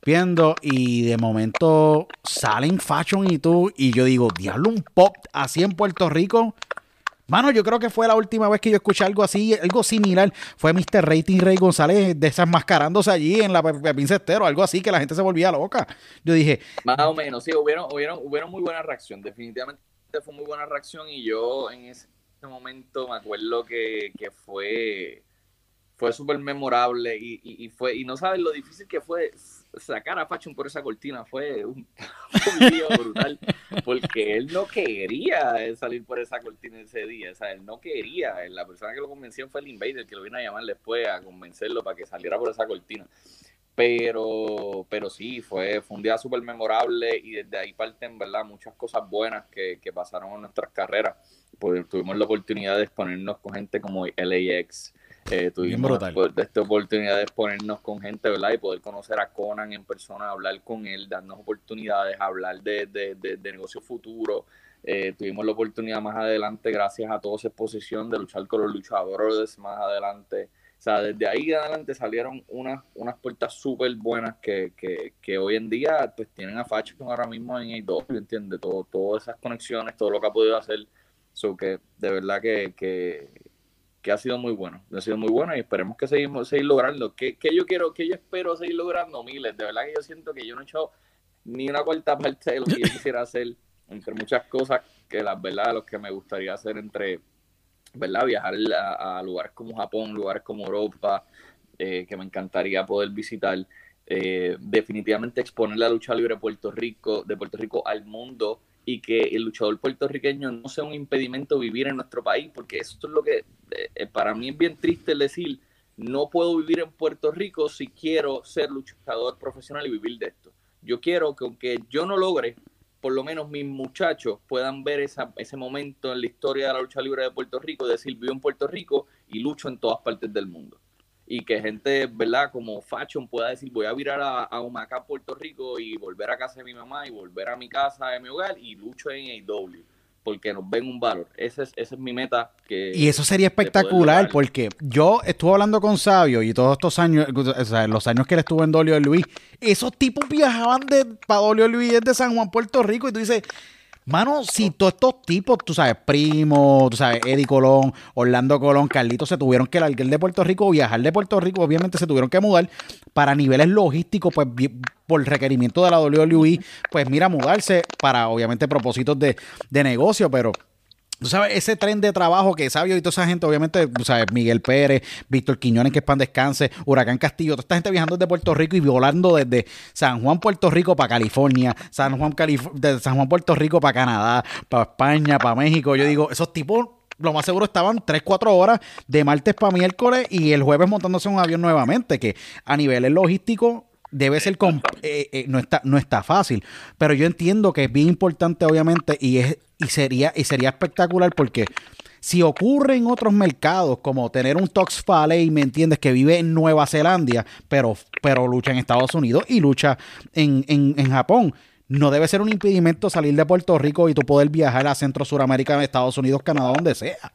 viendo y de momento salen Fashion y tú y yo digo, diablo, un pop así en Puerto Rico. Mano, yo creo que fue la última vez que yo escuché algo así, algo similar. Fue Mr. Rating Rey González desenmascarándose allí en la Pepín Cestero, algo así que la gente se volvía loca. Yo dije. Más o menos, sí, hubieron, hubieron, hubieron muy buena reacción. Definitivamente fue muy buena reacción y yo en ese momento me acuerdo que, que fue fue súper memorable y, y, fue y no sabes lo difícil que fue sacar a Fashion por esa cortina fue un, día brutal, porque él no quería salir por esa cortina ese día, o sea, él no quería, la persona que lo convenció fue el Invader, que lo vino a llamar después a convencerlo para que saliera por esa cortina. Pero, pero sí, fue, fue un día súper memorable y desde ahí parten, ¿verdad? Muchas cosas buenas que, que pasaron en nuestras carreras. Pues, tuvimos la oportunidad de exponernos con gente como LAX, eh, tuvimos esta oportunidad de exponernos con gente, ¿verdad? Y poder conocer a Conan en persona, hablar con él, darnos oportunidades, hablar de, de, de, negocio futuro. Eh, tuvimos la oportunidad más adelante, gracias a toda esa exposición, de luchar con los luchadores más adelante. O sea, desde ahí adelante salieron unas, unas puertas súper buenas que, que, que, hoy en día pues tienen a Fashion ahora mismo en A2, ¿entiendes? Todo, todas esas conexiones, todo lo que ha podido hacer. So que de verdad que, que, que ha sido muy bueno, ha sido muy bueno y esperemos que seguimos seguir logrando. ¿Qué, yo quiero, que yo espero seguir logrando? Miles, de verdad que yo siento que yo no he hecho ni una cuarta parte de lo que yo quisiera hacer, entre muchas cosas que las verdad, lo que me gustaría hacer entre, ¿verdad? Viajar a, lugares como Japón, lugares como Europa, eh, que me encantaría poder visitar. Eh, definitivamente exponer la lucha libre de Puerto Rico, de Puerto Rico al mundo y que el luchador puertorriqueño no sea un impedimento vivir en nuestro país, porque eso es lo que eh, para mí es bien triste decir, no puedo vivir en Puerto Rico si quiero ser luchador profesional y vivir de esto. Yo quiero que aunque yo no logre, por lo menos mis muchachos puedan ver esa, ese momento en la historia de la lucha libre de Puerto Rico, decir, vivo en Puerto Rico y lucho en todas partes del mundo. Y que gente, ¿verdad? Como Fashion pueda decir, voy a virar a, a Puerto Rico y volver a casa de mi mamá y volver a mi casa, de mi hogar y lucho en AW porque nos ven un valor. Esa es, esa es mi meta. Que, y eso sería espectacular porque yo estuve hablando con Sabio y todos estos años, o sea, los años que él estuvo en Dolio Luis, esos tipos viajaban de para Dolio Luis desde San Juan, Puerto Rico y tú dices, Mano, si todos estos tipos, tú sabes, Primo, tú sabes, Eddie Colón, Orlando Colón, Carlito, se tuvieron que largar de Puerto Rico, viajar de Puerto Rico, obviamente se tuvieron que mudar para niveles logísticos, pues por requerimiento de la WWE, pues mira, mudarse para obviamente propósitos de, de negocio, pero Tú sabes, ese tren de trabajo que Sabio y toda esa gente, obviamente, tú sabes, Miguel Pérez, Víctor Quiñones, que es pan descanse, Huracán Castillo, toda esta gente viajando desde Puerto Rico y volando desde San Juan, Puerto Rico para California, San Juan, de San Juan, Puerto Rico para Canadá, para España, para México. Yo digo, esos tipos lo más seguro estaban 3, 4 horas de martes para miércoles y el jueves montándose un avión nuevamente, que a niveles logísticos debe ser eh, eh, no está no está fácil pero yo entiendo que es bien importante obviamente y es y sería y sería espectacular porque si ocurre en otros mercados como tener un Tox y me entiendes que vive en Nueva Zelanda pero pero lucha en Estados Unidos y lucha en, en, en Japón no debe ser un impedimento salir de Puerto Rico y tú poder viajar a Centro Suramérica, Estados Unidos, Canadá, donde sea.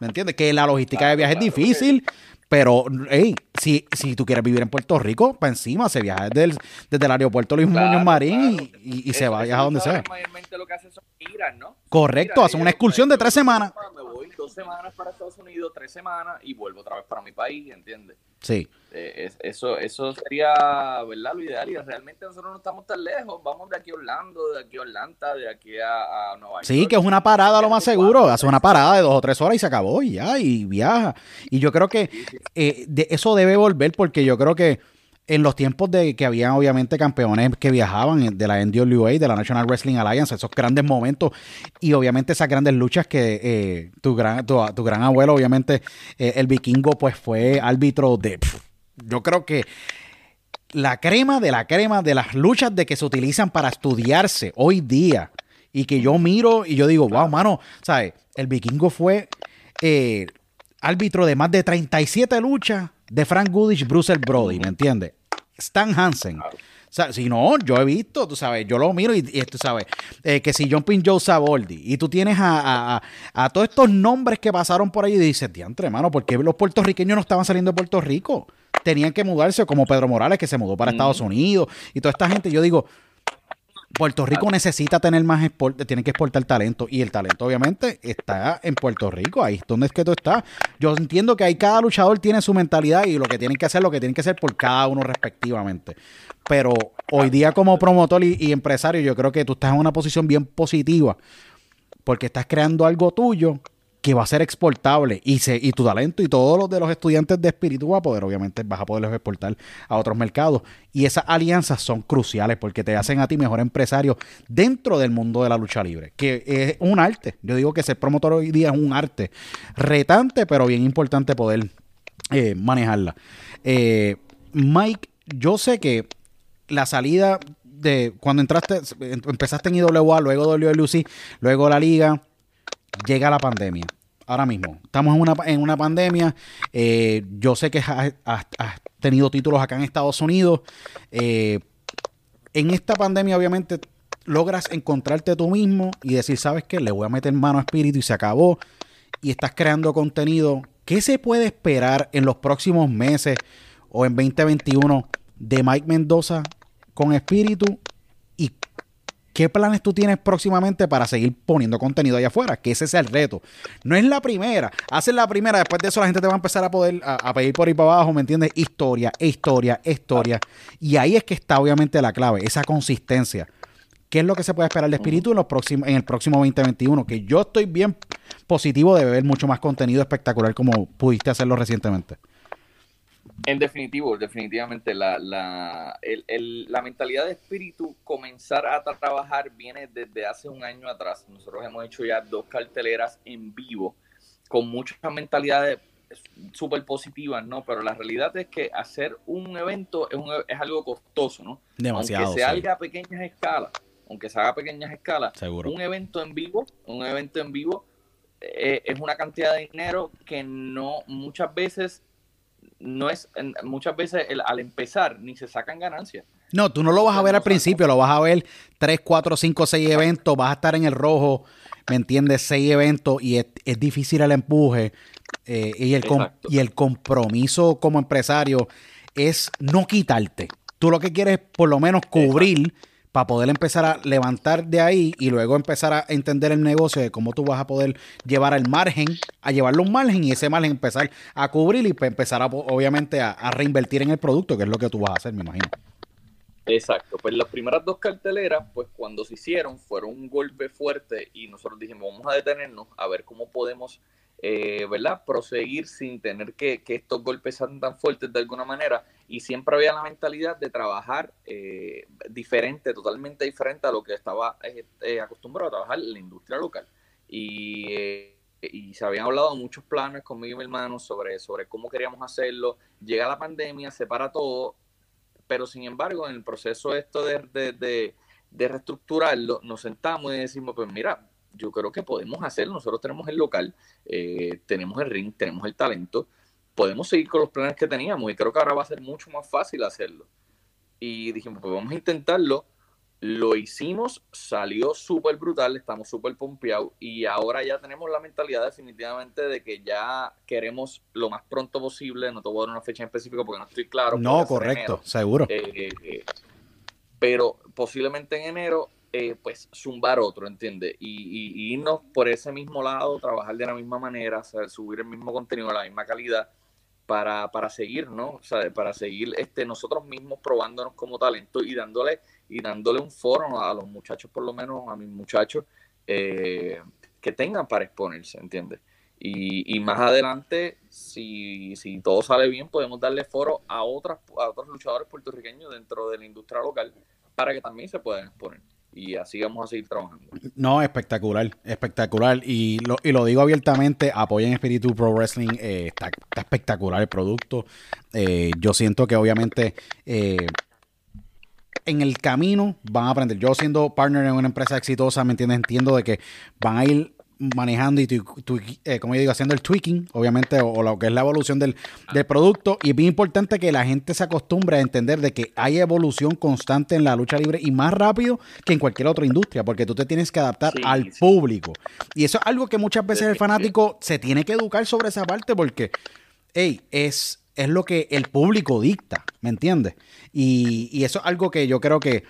¿Me entiendes? Que la logística de viaje es difícil, pero, hey, si, si tú quieres vivir en Puerto Rico, para encima se viaja desde el, desde el aeropuerto Luis Muñoz Marín y, se vaya a donde sea. Mayormente lo que hacen son Correcto, hacen una excursión de tres semanas. Me voy dos semanas para Estados Unidos, tres semanas y vuelvo otra vez para mi país, ¿entiendes? Sí. Eh, eso, eso sería, ¿verdad? Lo ideal y realmente nosotros no estamos tan lejos. Vamos de aquí a Orlando, de aquí a Atlanta, de aquí a, Nueva York. Sí, que es una parada lo más seguro. Hace una parada de dos o tres horas y se acabó y ya, y viaja. Y yo creo que eh, de eso debe volver porque yo creo que en los tiempos de que habían obviamente campeones que viajaban de la NWA, de la National Wrestling Alliance, esos grandes momentos y obviamente esas grandes luchas que eh, tu, gran, tu, gran abuelo, obviamente eh, el vikingo, pues fue árbitro de... yo creo que la crema de la crema de las luchas de que se utilizan para estudiarse hoy día y que yo miro y yo digo, wow, mano, ¿sabes? El vikingo fue eh, árbitro de más de 37 luchas de Frank Goodich, Bruce Brody, ¿me entiendes? Stan Hansen. O sea, si no, yo he visto, tú sabes, yo lo miro y, tú sabes, eh, que si John Pin Joe Saboldi, y tú tienes a, todos estos nombres que pasaron por ahí y dices, diantre, hermano, ¿por qué los puertorriqueños no estaban saliendo de Puerto Rico? Tenían que mudarse, como Pedro Morales, que se mudó para Estados Unidos, y toda esta gente, yo digo, Puerto Rico necesita tener más export, tiene que exportar talento y el talento obviamente está en Puerto Rico, ahí es donde es que tú estás. Yo entiendo que ahí cada luchador tiene su mentalidad y lo que tienen que hacer, lo que tienen que hacer por cada uno respectivamente. Pero hoy día como promotor y, y empresario yo creo que tú estás en una posición bien positiva porque estás creando algo tuyo que va a ser exportable y, tu talento y todos los de los estudiantes de espíritu va a poder, obviamente, vas a poderlos exportar a otros mercados. Y esas alianzas son cruciales porque te hacen a ti mejor empresario dentro del mundo de la lucha libre, que es un arte. Yo digo que ser promotor hoy día es un arte retante, pero bien importante poder eh, manejarla. Eh, Mike, yo sé que la salida de cuando entraste, empezaste en IWA, luego WLUC, luego la liga, llega la pandemia ahora mismo. Estamos en una, en una pandemia. Eh, yo sé que has, tenido títulos acá en Estados Unidos. Eh, en esta pandemia, obviamente, logras encontrarte tú mismo y decir, ¿sabes qué? Le voy a meter mano a espíritu y se acabó. Y estás creando contenido. ¿Qué se puede esperar en los próximos meses o en 2021 de Mike Mendoza con espíritu? ¿Y ¿Qué planes tú tienes próximamente para seguir poniendo contenido allá afuera? Que ese es el reto. No es la primera. Haces la primera, después de eso la gente te va a empezar a poder a, pedir por ahí para abajo, ¿me entiendes? Historia, historia, historia. Y ahí es que está obviamente la clave, esa consistencia. ¿Qué es lo que se puede esperar de espíritu en, los próximos, en el próximo 2021? Que yo estoy bien positivo de ver mucho más contenido espectacular como pudiste hacerlo recientemente. En definitivo, definitivamente la, la, la mentalidad de espíritu comenzar a trabajar viene desde hace un año atrás. Nosotros hemos hecho ya dos carteleras en vivo con mucha mentalidad de súper positivas, ¿no? Pero la realidad es que hacer un evento es, un, es algo costoso, ¿no? Demasiado. Aunque se haga a pequeñas escalas, aunque se haga a pequeñas escalas, Seguro. un evento en vivo, un evento en vivo eh, es una cantidad de dinero que no muchas veces no es muchas veces el- al empezar ni se sacan ganancias. No, tú no lo vas a ver al principio, lo vas a ver 3, 4, 5, 6 eventos, vas a estar en el rojo, ¿me entiendes? 6 eventos y es, es difícil el empuje eh, y, el com- y el compromiso como empresario es no quitarte. Tú lo que quieres es por lo menos cubrir para poder empezar a levantar de ahí y luego empezar a entender el negocio de cómo tú vas a poder llevar el margen, a llevarlo un margen y ese margen empezar a cubrir y pues, empezar a, obviamente a, a reinvertir en el producto, que es lo que tú vas a hacer, me imagino. Exacto, pues las primeras dos carteleras, pues cuando se hicieron, fueron un golpe fuerte y nosotros dijimos, vamos a detenernos a ver cómo podemos, eh, ¿verdad?, proseguir sin tener que, que estos golpes sean tan fuertes de alguna manera. Y siempre había la mentalidad de trabajar eh, diferente, totalmente diferente a lo que estaba eh, eh, acostumbrado a trabajar en la industria local. Y, y se habían hablado muchos planes conmigo y mi hermano sobre, sobre cómo queríamos hacerlo. Llega la pandemia, se para todo, pero sin embargo, en el proceso esto de, de, de, de reestructurarlo, nos sentamos y decimos, pues mira, yo creo que podemos hacerlo, nosotros tenemos el local, eh, tenemos el ring, tenemos el talento, podemos seguir con los planes que teníamos y creo que ahora va a ser mucho más fácil hacerlo. Y dijimos, pues vamos a intentarlo, lo hicimos, salió súper brutal, estamos súper pompeados y ahora ya tenemos la mentalidad definitivamente de que ya queremos lo más pronto posible, no te voy a dar una fecha específica porque no estoy claro. No, correcto, enero, seguro. eh, eh, pero posiblemente en enero, eh, pues zumbar otro, ¿entiendes? Y, y- y irnos por ese mismo lado, trabajar de la misma manera, subir el mismo contenido, la misma calidad, para, para seguir, ¿no? O sea, para seguir este, nosotros mismos probándonos como talento y dándole, y dándole un foro a los muchachos, por lo menos a mis muchachos, eh, que tengan para exponerse, ¿entiendes? Y, y más adelante, si, si todo sale bien, podemos darle foro a, otras, a otros luchadores puertorriqueños dentro de la industria local para que también se puedan exponer. Y así vamos a seguir trabajando. No, espectacular, espectacular. Y lo, y lo digo abiertamente, apoyen Espíritu Pro Wrestling, eh, está, espectacular el producto. Eh, yo siento que obviamente eh, en el camino van a aprender. Yo siendo partner en una empresa exitosa, ¿me entiendes? Entiendo de que van a ir manejando y, tu- tu- eh, como yo digo, haciendo el tweaking, obviamente, o, o lo que es la evolución del, del producto. Y es bien importante que la gente se acostumbre a entender de que hay evolución constante en la lucha libre y más rápido que en cualquier otra industria, porque tú te tienes que adaptar Sí, al sí. público. Y eso es algo que muchas veces el fanático se tiene que educar sobre esa parte porque, hey, es, es lo que el público dicta, ¿me entiendes? Y, y eso es algo que yo creo que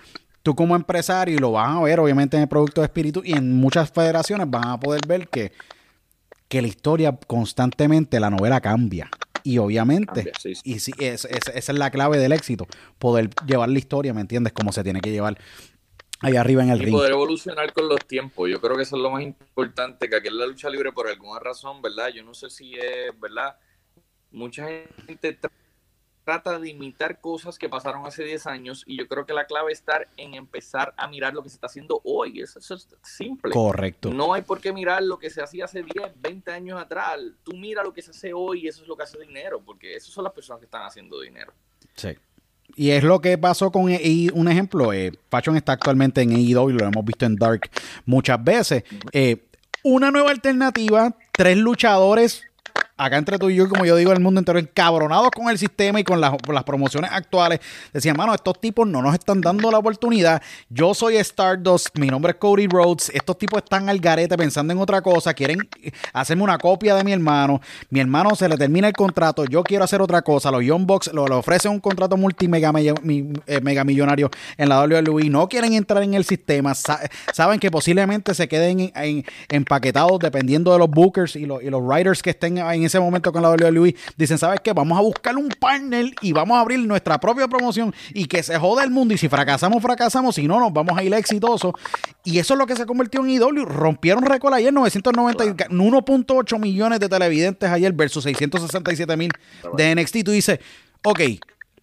tú como empresario, y lo vas a ver obviamente en el Producto de Espíritu y en muchas federaciones van a poder ver que, que la historia constantemente, la novela cambia. Y obviamente, Cambia, sí, sí. y sí, es- es- esa es la clave del éxito, poder llevar la historia, ¿me entiendes? Como se tiene que llevar allá arriba en el y ring. poder evolucionar con los tiempos. Yo creo que eso es lo más importante, que aquí en la lucha libre, por alguna razón, ¿verdad? Yo no sé si es, ¿verdad? Mucha gente trata de imitar cosas que pasaron hace 10 años y yo creo que la clave está en empezar a mirar lo que se está haciendo hoy. Eso, eso es simple. Correcto. No hay por qué mirar lo que se hacía hace 10, 20 años atrás. Tú mira lo que se hace hoy y eso es lo que hace dinero, porque esas son las personas que están haciendo dinero. Sí. Y es lo que pasó con EI, un ejemplo, eh, Fashion está actualmente en AEW, lo hemos visto en Dark muchas veces. Eh, una nueva alternativa, tres luchadores, acá entre tú y yo, como yo digo, el mundo entero, encabronados con el sistema y con las, promociones actuales. Decían, mano, estos tipos no nos están dando la oportunidad. Yo soy Stardust, mi nombre es Cody Rhodes. Estos tipos están al garete pensando en otra cosa, quieren hacerme una copia de mi hermano. Mi hermano se le termina el contrato, yo quiero hacer otra cosa. Los Young Bucks lo- ofrecen un contrato multimega eh, mega millonario en la WWE. No quieren entrar en el sistema. Sa- saben que posiblemente se queden en- en- empaquetados dependiendo de los bookers y los, y los writers que estén en ese momento con la WWE. Dicen, ¿sabes qué? Vamos a buscar un partner y vamos a abrir nuestra propia promoción y que se joda el mundo. Y si fracasamos, fracasamos. Si no, nos vamos a ir exitosos. Y eso es lo que se convirtió en IW. Rompieron récord ayer, 990, y- 1.8 millones de televidentes ayer versus 667 mil de NXT. Tú dices, ok,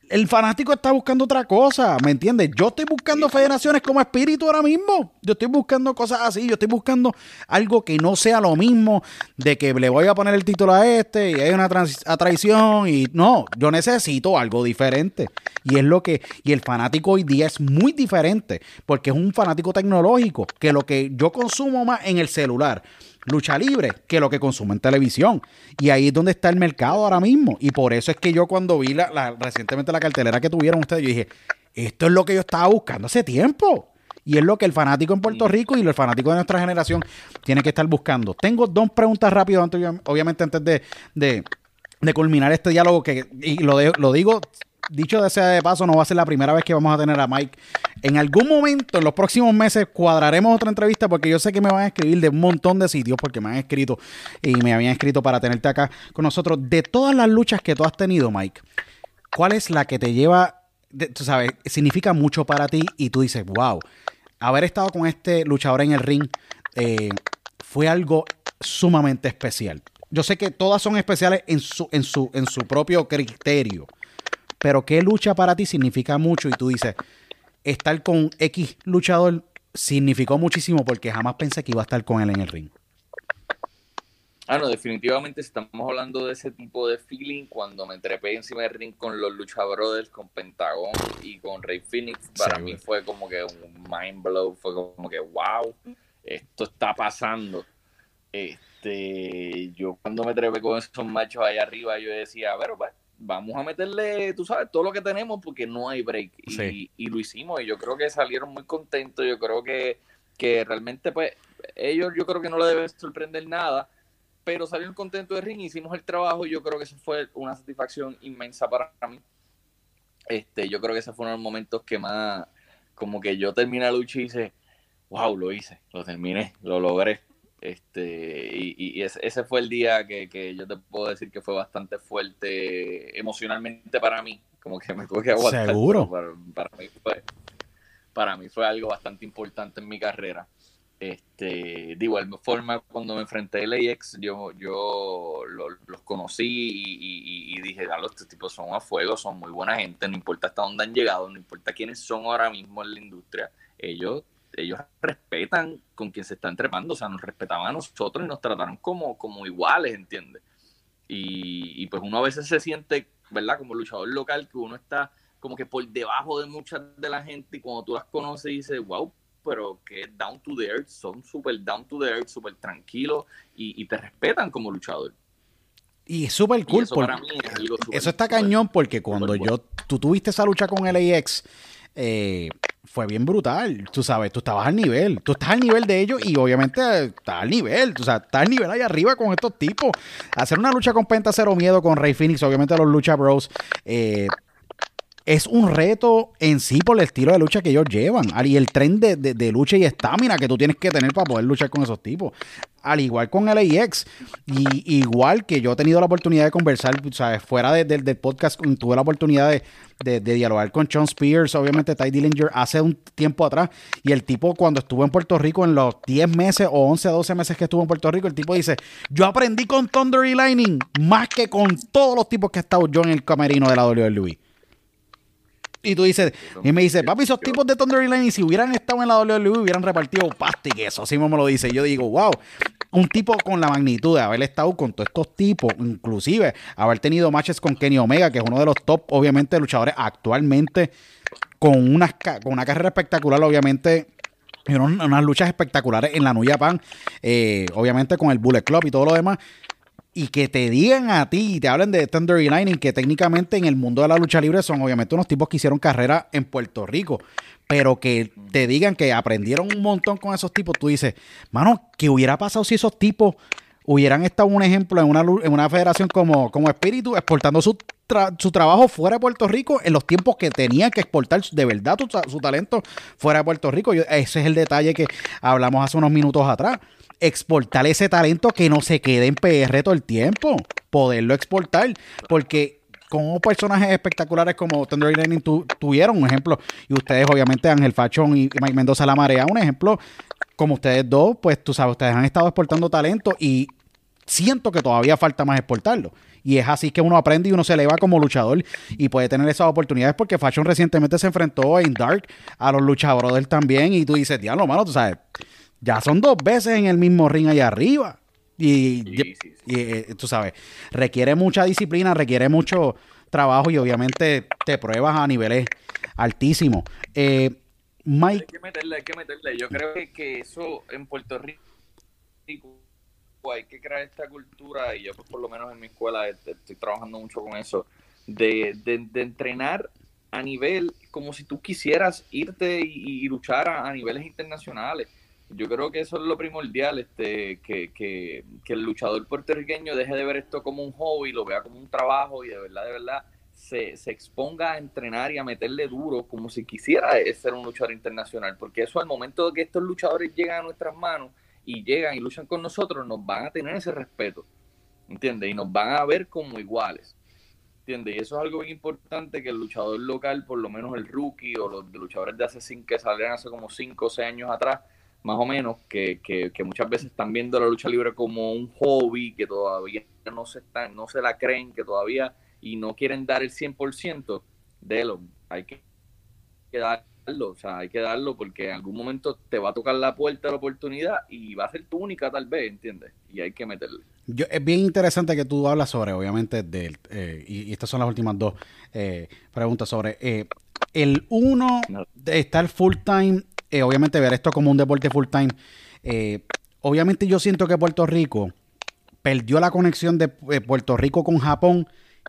el fanático está buscando otra cosa, ¿me entiendes? Yo estoy buscando federaciones como espíritu ahora mismo. Yo estoy buscando cosas así. Yo estoy buscando algo que no sea lo mismo de que le voy a poner el título a este y hay una traición y no, yo necesito algo diferente. Y es lo que y el fanático hoy día es muy diferente porque es un fanático tecnológico que lo que yo consumo más en el celular lucha libre que lo que consume en televisión. Y ahí es donde está el mercado ahora mismo. Y por eso es que yo cuando vi la, recientemente la cartelera que tuvieron ustedes, yo dije, esto es lo que yo estaba buscando hace tiempo. Y es lo que el fanático en Puerto Rico y el fanático de nuestra generación tiene que estar buscando. Tengo dos preguntas rápidas, obviamente antes de, de, de culminar este diálogo, que y lo, lo digo dicho de sea de paso, no va a ser la primera vez que vamos a tener a Mike. En algún momento, en los próximos meses, cuadraremos otra entrevista porque yo sé que me van a escribir de un montón de sitios porque me han escrito y me habían escrito para tenerte acá con nosotros. De todas las luchas que tú has tenido, Mike, ¿cuál es la que te lleva, tú sabes, significa mucho para ti y tú dices, wow, haber estado con este luchador en el ring eh, fue algo sumamente especial? Yo sé que todas son especiales en su, en su, en su propio criterio pero qué lucha para ti significa mucho y tú dices, estar con X luchador significó muchísimo porque jamás pensé que iba a estar con él en el ring. Ah, no, definitivamente estamos hablando de ese tipo de feeling cuando me trepé encima del ring con los Lucha Brothers, con Pentagon y con Rey Phoenix. Para mí fue como que un mind blow, fue como que wow, esto está pasando. Este, yo cuando me trepé con esos machos ahí arriba, yo decía, pero pues, vamos a meterle, tú sabes, todo lo que tenemos porque no hay break. Y, lo hicimos y yo creo que salieron muy contentos. Yo creo que, que realmente, pues, ellos yo creo que no le debe sorprender nada, pero salieron contentos de ring, hicimos el trabajo y yo creo que eso fue una satisfacción inmensa para mí. Este, yo creo que ese fue uno de los momentos que más, como que yo terminé la lucha y hice, wow, lo hice, lo terminé, lo logré. Este, y, ese, fue el día que, yo te puedo decir que fue bastante fuerte emocionalmente para mí. Como que me tuve que aguantar. Seguro. Para, mí fue, para mí fue algo bastante importante en mi carrera. Este, de igual forma, cuando me enfrenté a LAX, yo, yo los conocí y, dije, dale, estos tipos son a fuego, son muy buena gente, no importa hasta dónde han llegado, no importa quiénes son ahora mismo en la industria, ellos ellos respetan con quien se están trepando, o sea, nos respetaban a nosotros y nos trataron como, como iguales, ¿entiendes? Y, pues uno a veces se siente, ¿verdad? Como luchador local, que uno está como que por debajo de mucha de la gente y cuando tú las conoces dices, wow, pero que down to the earth, son súper down to the earth, súper tranquilos y, te respetan como luchador. Y es súper cool. Eso, eso está cañón porque cuando yo, tú tuviste esa lucha con LAX, eh, fue bien brutal. Tú sabes, tú estabas al nivel. Tú estás al nivel de ellos y obviamente estás al nivel. O sea, estás al nivel ahí arriba con estos tipos. Hacer una lucha con Penta Cero Miedo, con Rey Phoenix, obviamente los Lucha Bros. Eh, es un reto en sí por el estilo de lucha que ellos llevan. Y el tren de, lucha y estamina que tú tienes que tener para poder luchar con esos tipos. Al igual con LAX. Y igual que yo he tenido la oportunidad de conversar, ¿sabes? fuera del podcast, tuve la oportunidad de, dialogar con Sean Spears, obviamente Ty Dillinger, hace un tiempo atrás. Y el tipo, cuando estuvo en Puerto Rico, en los 10 meses o 11, 12 meses que estuvo en Puerto Rico, el tipo dice: Yo aprendí con Thunder y Lightning más que con todos los tipos que he estado yo en el camerino de la WWE. Y tú dices, y me dice, papi, esos tipos de Thunder y si hubieran estado en la WWE, hubieran repartido pasta y eso. Así mismo me lo dice. Yo digo, wow, un tipo con la magnitud de haber estado con todos estos tipos, inclusive haber tenido matches con Kenny Omega, que es uno de los top, obviamente, luchadores actualmente, con una, con una carrera espectacular, obviamente. Y unas, luchas espectaculares en la Nuya Pan, eh, obviamente con el Bullet Club y todo lo demás y que te digan a ti y te hablen de Thunder Lightning, que técnicamente en el mundo de la lucha libre son obviamente unos tipos que hicieron carrera en Puerto Rico, pero que te digan que aprendieron un montón con esos tipos, tú dices, mano, ¿qué hubiera pasado si esos tipos hubieran estado un ejemplo en una, en una federación como, como Espíritu, exportando su, su trabajo fuera de Puerto Rico en los tiempos que tenían que exportar de verdad su, talento fuera de Puerto Rico? ese es el detalle que hablamos hace unos minutos atrás exportar ese talento que no se quede en PR todo el tiempo, poderlo exportar, porque como personajes espectaculares como Thunder Lightning tuvieron un ejemplo, y ustedes obviamente Ángel Fachón y Mike Mendoza La Marea, un ejemplo, como ustedes dos, pues tú sabes, ustedes han estado exportando talento y siento que todavía falta más exportarlo. Y es así que uno aprende y uno se eleva como luchador y puede tener esas oportunidades porque Fashion recientemente se enfrentó en Dark a los luchadores también y tú dices, diablo, mano, tú sabes, ya son dos veces en el mismo ring allá arriba. Y, Sí, sí, sí. y, eh, tú sabes, requiere mucha disciplina, requiere mucho trabajo y obviamente te pruebas a niveles altísimos. Eh, Hay Mike, que meterle, hay que meterle. Yo creo que, que eso en Puerto Rico hay que crear esta cultura, y yo pues, por lo menos en mi escuela este, estoy trabajando mucho con eso, de, de- de entrenar a nivel como si tú quisieras irte y, y luchar a, a niveles internacionales. Yo creo que eso es lo primordial, este, que, que, que el luchador puertorriqueño deje de ver esto como un hobby, lo vea como un trabajo y de verdad, de verdad, se, se exponga a entrenar y a meterle duro como si quisiera ser un luchador internacional, porque eso al momento de que estos luchadores llegan a nuestras manos y llegan y luchan con nosotros, nos van a tener ese respeto, ¿entiendes? Y nos van a ver como iguales, ¿entiendes? Y eso es algo bien importante que el luchador local, por lo menos el rookie o los luchadores de hace cinco, que salieron hace como 5 o 6 años atrás, más o menos, que, que, que muchas veces están viendo la lucha libre como un hobby, que todavía no se, están, no se la creen, que todavía y no quieren dar el 100%, délo, hay que, darlo, o sea, hay que darlo porque en algún momento te va a tocar la puerta de la oportunidad y va a ser tu única tal vez, ¿entiendes? Y hay que meterle. yo- es bien interesante que tú hablas sobre, obviamente, del, eh, y, y estas son las últimas dos eh, preguntas sobre eh, el uno No. de estar full time, eh, obviamente ver esto como un deporte full time. eh, obviamente yo siento que Puerto Rico perdió la conexión de eh, Puerto Rico con Japón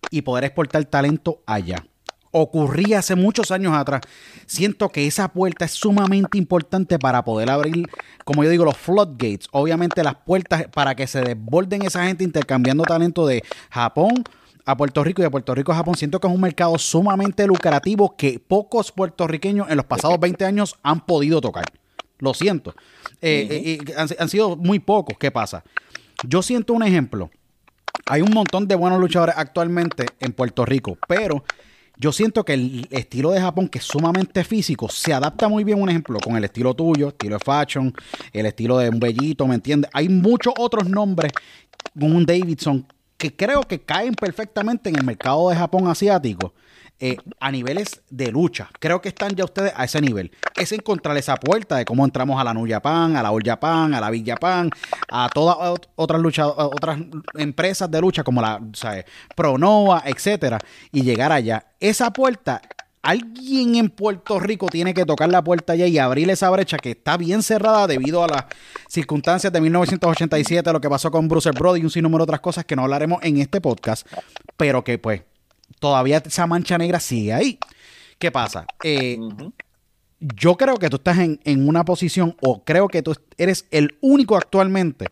y poder exportar talento allá. Ocurría hace muchos años atrás. Siento que esa puerta es sumamente importante para poder abrir, como yo digo, los floodgates. Obviamente las puertas para que se desborden esa gente intercambiando talento de Japón a Puerto Rico y de Puerto Rico a Japón. Siento que es un mercado sumamente lucrativo que pocos puertorriqueños en los pasados 20 años han podido tocar. Lo siento. Eh, eh, eh, han, han sido muy pocos. ¿Qué pasa? Yo siento un ejemplo. Hay un montón de buenos luchadores actualmente en Puerto Rico, pero yo siento que el estilo de Japón, que es sumamente físico, se adapta muy bien, un ejemplo, con el estilo tuyo, estilo de fashion, el estilo de un bellito, ¿me entiendes? Hay muchos otros nombres, un Davidson, que creo que caen perfectamente en el mercado de Japón asiático. eh, a niveles de lucha. Creo que están ya ustedes a ese nivel. Es encontrar esa puerta de cómo entramos a la New Japan, a la All Japan, a la Big Japan, a todas ot- otras luchas, otras empresas de lucha como la ¿sabes? Pronova, etcétera, y llegar allá. Esa puerta, alguien en Puerto Rico tiene que tocar la puerta allá y abrir esa brecha que está bien cerrada debido a las circunstancias de 1987, lo que pasó con Bruce Brody y un sinnúmero de otras cosas que no hablaremos en este podcast, pero que pues todavía esa mancha negra sigue ahí. ¿Qué pasa? Eh, yo creo que tú estás en, en una posición, o creo que tú eres el único actualmente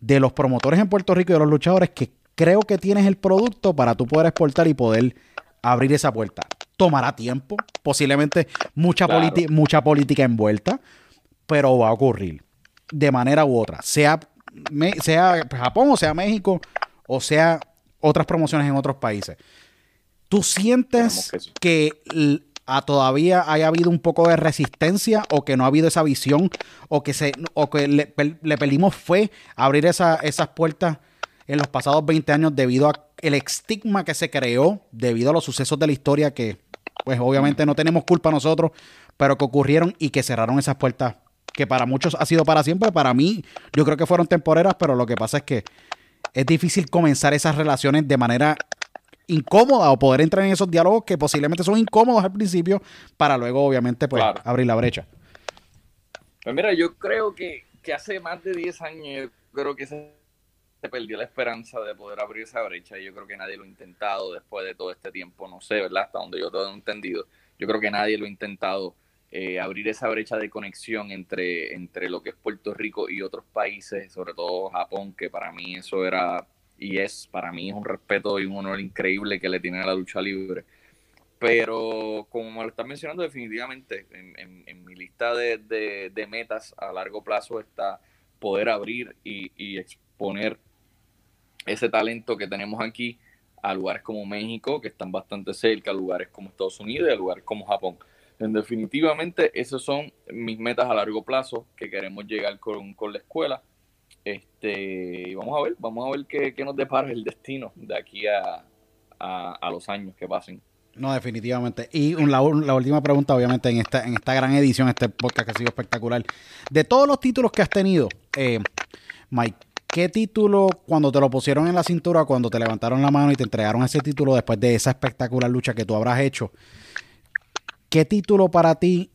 de los promotores en Puerto Rico y de los luchadores que creo que tienes el producto para tú poder exportar y poder abrir esa puerta. Tomará tiempo, posiblemente mucha, Claro. mucha política envuelta, pero va a ocurrir de manera u otra, sea, me- sea Japón o sea México o sea otras promociones en otros países. ¿Tú sientes que a todavía haya habido un poco de resistencia o que no ha habido esa visión o que se o que le, le perdimos fe a abrir esa- esas puertas en los pasados 20 años debido a el estigma que se creó debido a los sucesos de la historia que pues obviamente no tenemos culpa nosotros, pero que ocurrieron y que cerraron esas puertas que para muchos ha sido para siempre, para mí yo creo que fueron temporeras, pero lo que pasa es que es difícil comenzar esas relaciones de manera incómoda o poder entrar en esos diálogos que posiblemente son incómodos al principio para luego obviamente pues Claro. abrir la brecha. Pues mira, yo creo que, que hace más de 10 años, creo que se, se perdió la esperanza de poder abrir esa brecha y yo creo que nadie lo ha intentado después de todo este tiempo, no sé, ¿verdad? Hasta donde yo todo he entendido. Yo creo que nadie lo ha intentado eh, abrir esa brecha de conexión entre, entre lo que es Puerto Rico y otros países, sobre todo Japón, que para mí eso era y es, para mí es un respeto y un honor increíble que le tienen a la lucha libre. Pero como me lo estás mencionando, definitivamente en, mi lista de, de- de metas a largo plazo está poder abrir y exponer ese talento que tenemos aquí a lugares como México, que están bastante cerca, a lugares como Estados Unidos y a lugares como Japón. En definitivamente, esas son mis metas a largo plazo que queremos llegar con, con la escuela. Este, vamos a ver, vamos a ver qué, qué nos depara el destino de aquí a, a, los años que pasen. No, definitivamente. Y la última pregunta, obviamente, en esta, en esta gran edición, este podcast que ha sido espectacular. De todos los títulos que has tenido, eh, Mike, ¿qué título cuando te lo pusieron en la cintura, cuando te levantaron la mano y te entregaron ese título después de esa espectacular lucha que tú habrás hecho? ¿Qué título para ti,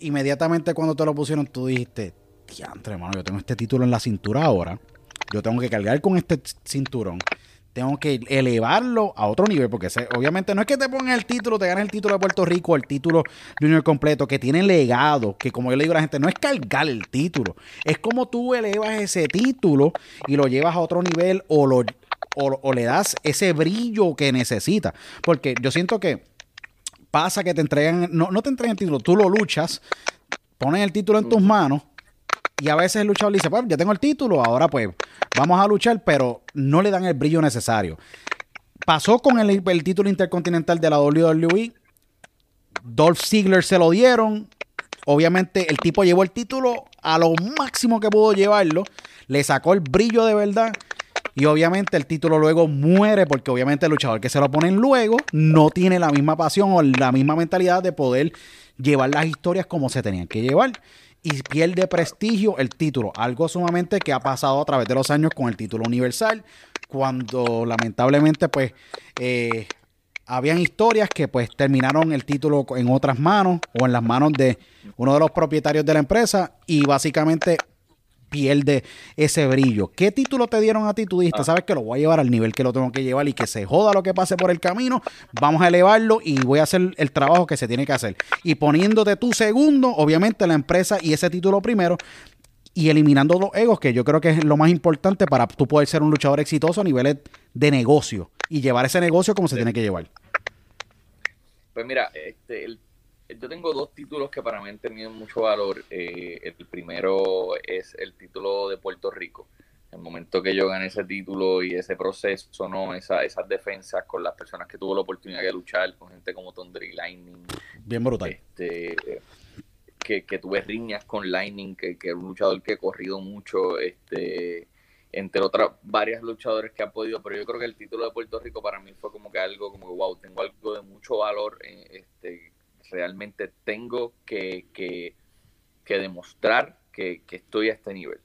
inmediatamente cuando te lo pusieron, tú dijiste, diantre, hermano, yo tengo este título en la cintura ahora, yo tengo que cargar con este cinturón tengo que elevarlo a otro nivel, porque se- obviamente no es que te pongan el título, te ganes el título de Puerto Rico, el título junior completo, que tiene legado, que como yo le digo a la gente, no es cargar el título, es como tú elevas ese título y lo llevas a otro nivel o, lo, o, o le das ese brillo que necesita, porque yo siento que pasa que te entregan, no, no te entregan el título, tú lo luchas, pones el título en tus manos y a veces el luchador dice, pues ya tengo el título, ahora pues vamos a luchar, pero no le dan el brillo necesario. Pasó con el, el título intercontinental de la WWE. Dolph Ziggler se lo dieron. Obviamente el tipo llevó el título a lo máximo que pudo llevarlo. Le sacó el brillo de verdad. Y obviamente el título luego muere porque obviamente el luchador que se lo ponen luego no tiene la misma pasión o la misma mentalidad de poder llevar las historias como se tenían que llevar. Y pierde prestigio el título. Algo sumamente que ha pasado a través de los años con el título universal. Cuando lamentablemente pues eh, habían historias que pues terminaron el título en otras manos o en las manos de uno de los propietarios de la empresa y básicamente pierde ese brillo. ¿Qué título te dieron a ti? Tú dijiste, sabes que lo voy a llevar al nivel que lo tengo que llevar y que se joda lo que pase por el camino, vamos a elevarlo y voy a hacer el trabajo que se tiene que hacer. Y poniéndote tu segundo, obviamente la empresa y ese título primero, y eliminando los egos, que yo creo que es lo más importante para tú poder ser un luchador exitoso a niveles de negocio y llevar ese negocio como se tiene que llevar. Pues mira, este, el- yo tengo dos títulos que para mí han tenido mucho valor. Eh, el primero es el título de Puerto Rico. El momento que yo gané ese título y ese proceso, ¿no? Esa, esas defensas con las personas que tuvo la oportunidad de luchar, con gente como Tondri Lightning, Bien brutal. este, que, que tuve riñas con Lightning, que, que es un luchador que he corrido mucho, este, entre otras varias luchadores que ha podido, pero yo creo que el título de Puerto Rico para mí fue como que algo, como que wow, tengo algo de mucho valor, eh, este, realmente tengo que, que, demostrar que, estoy a este nivel.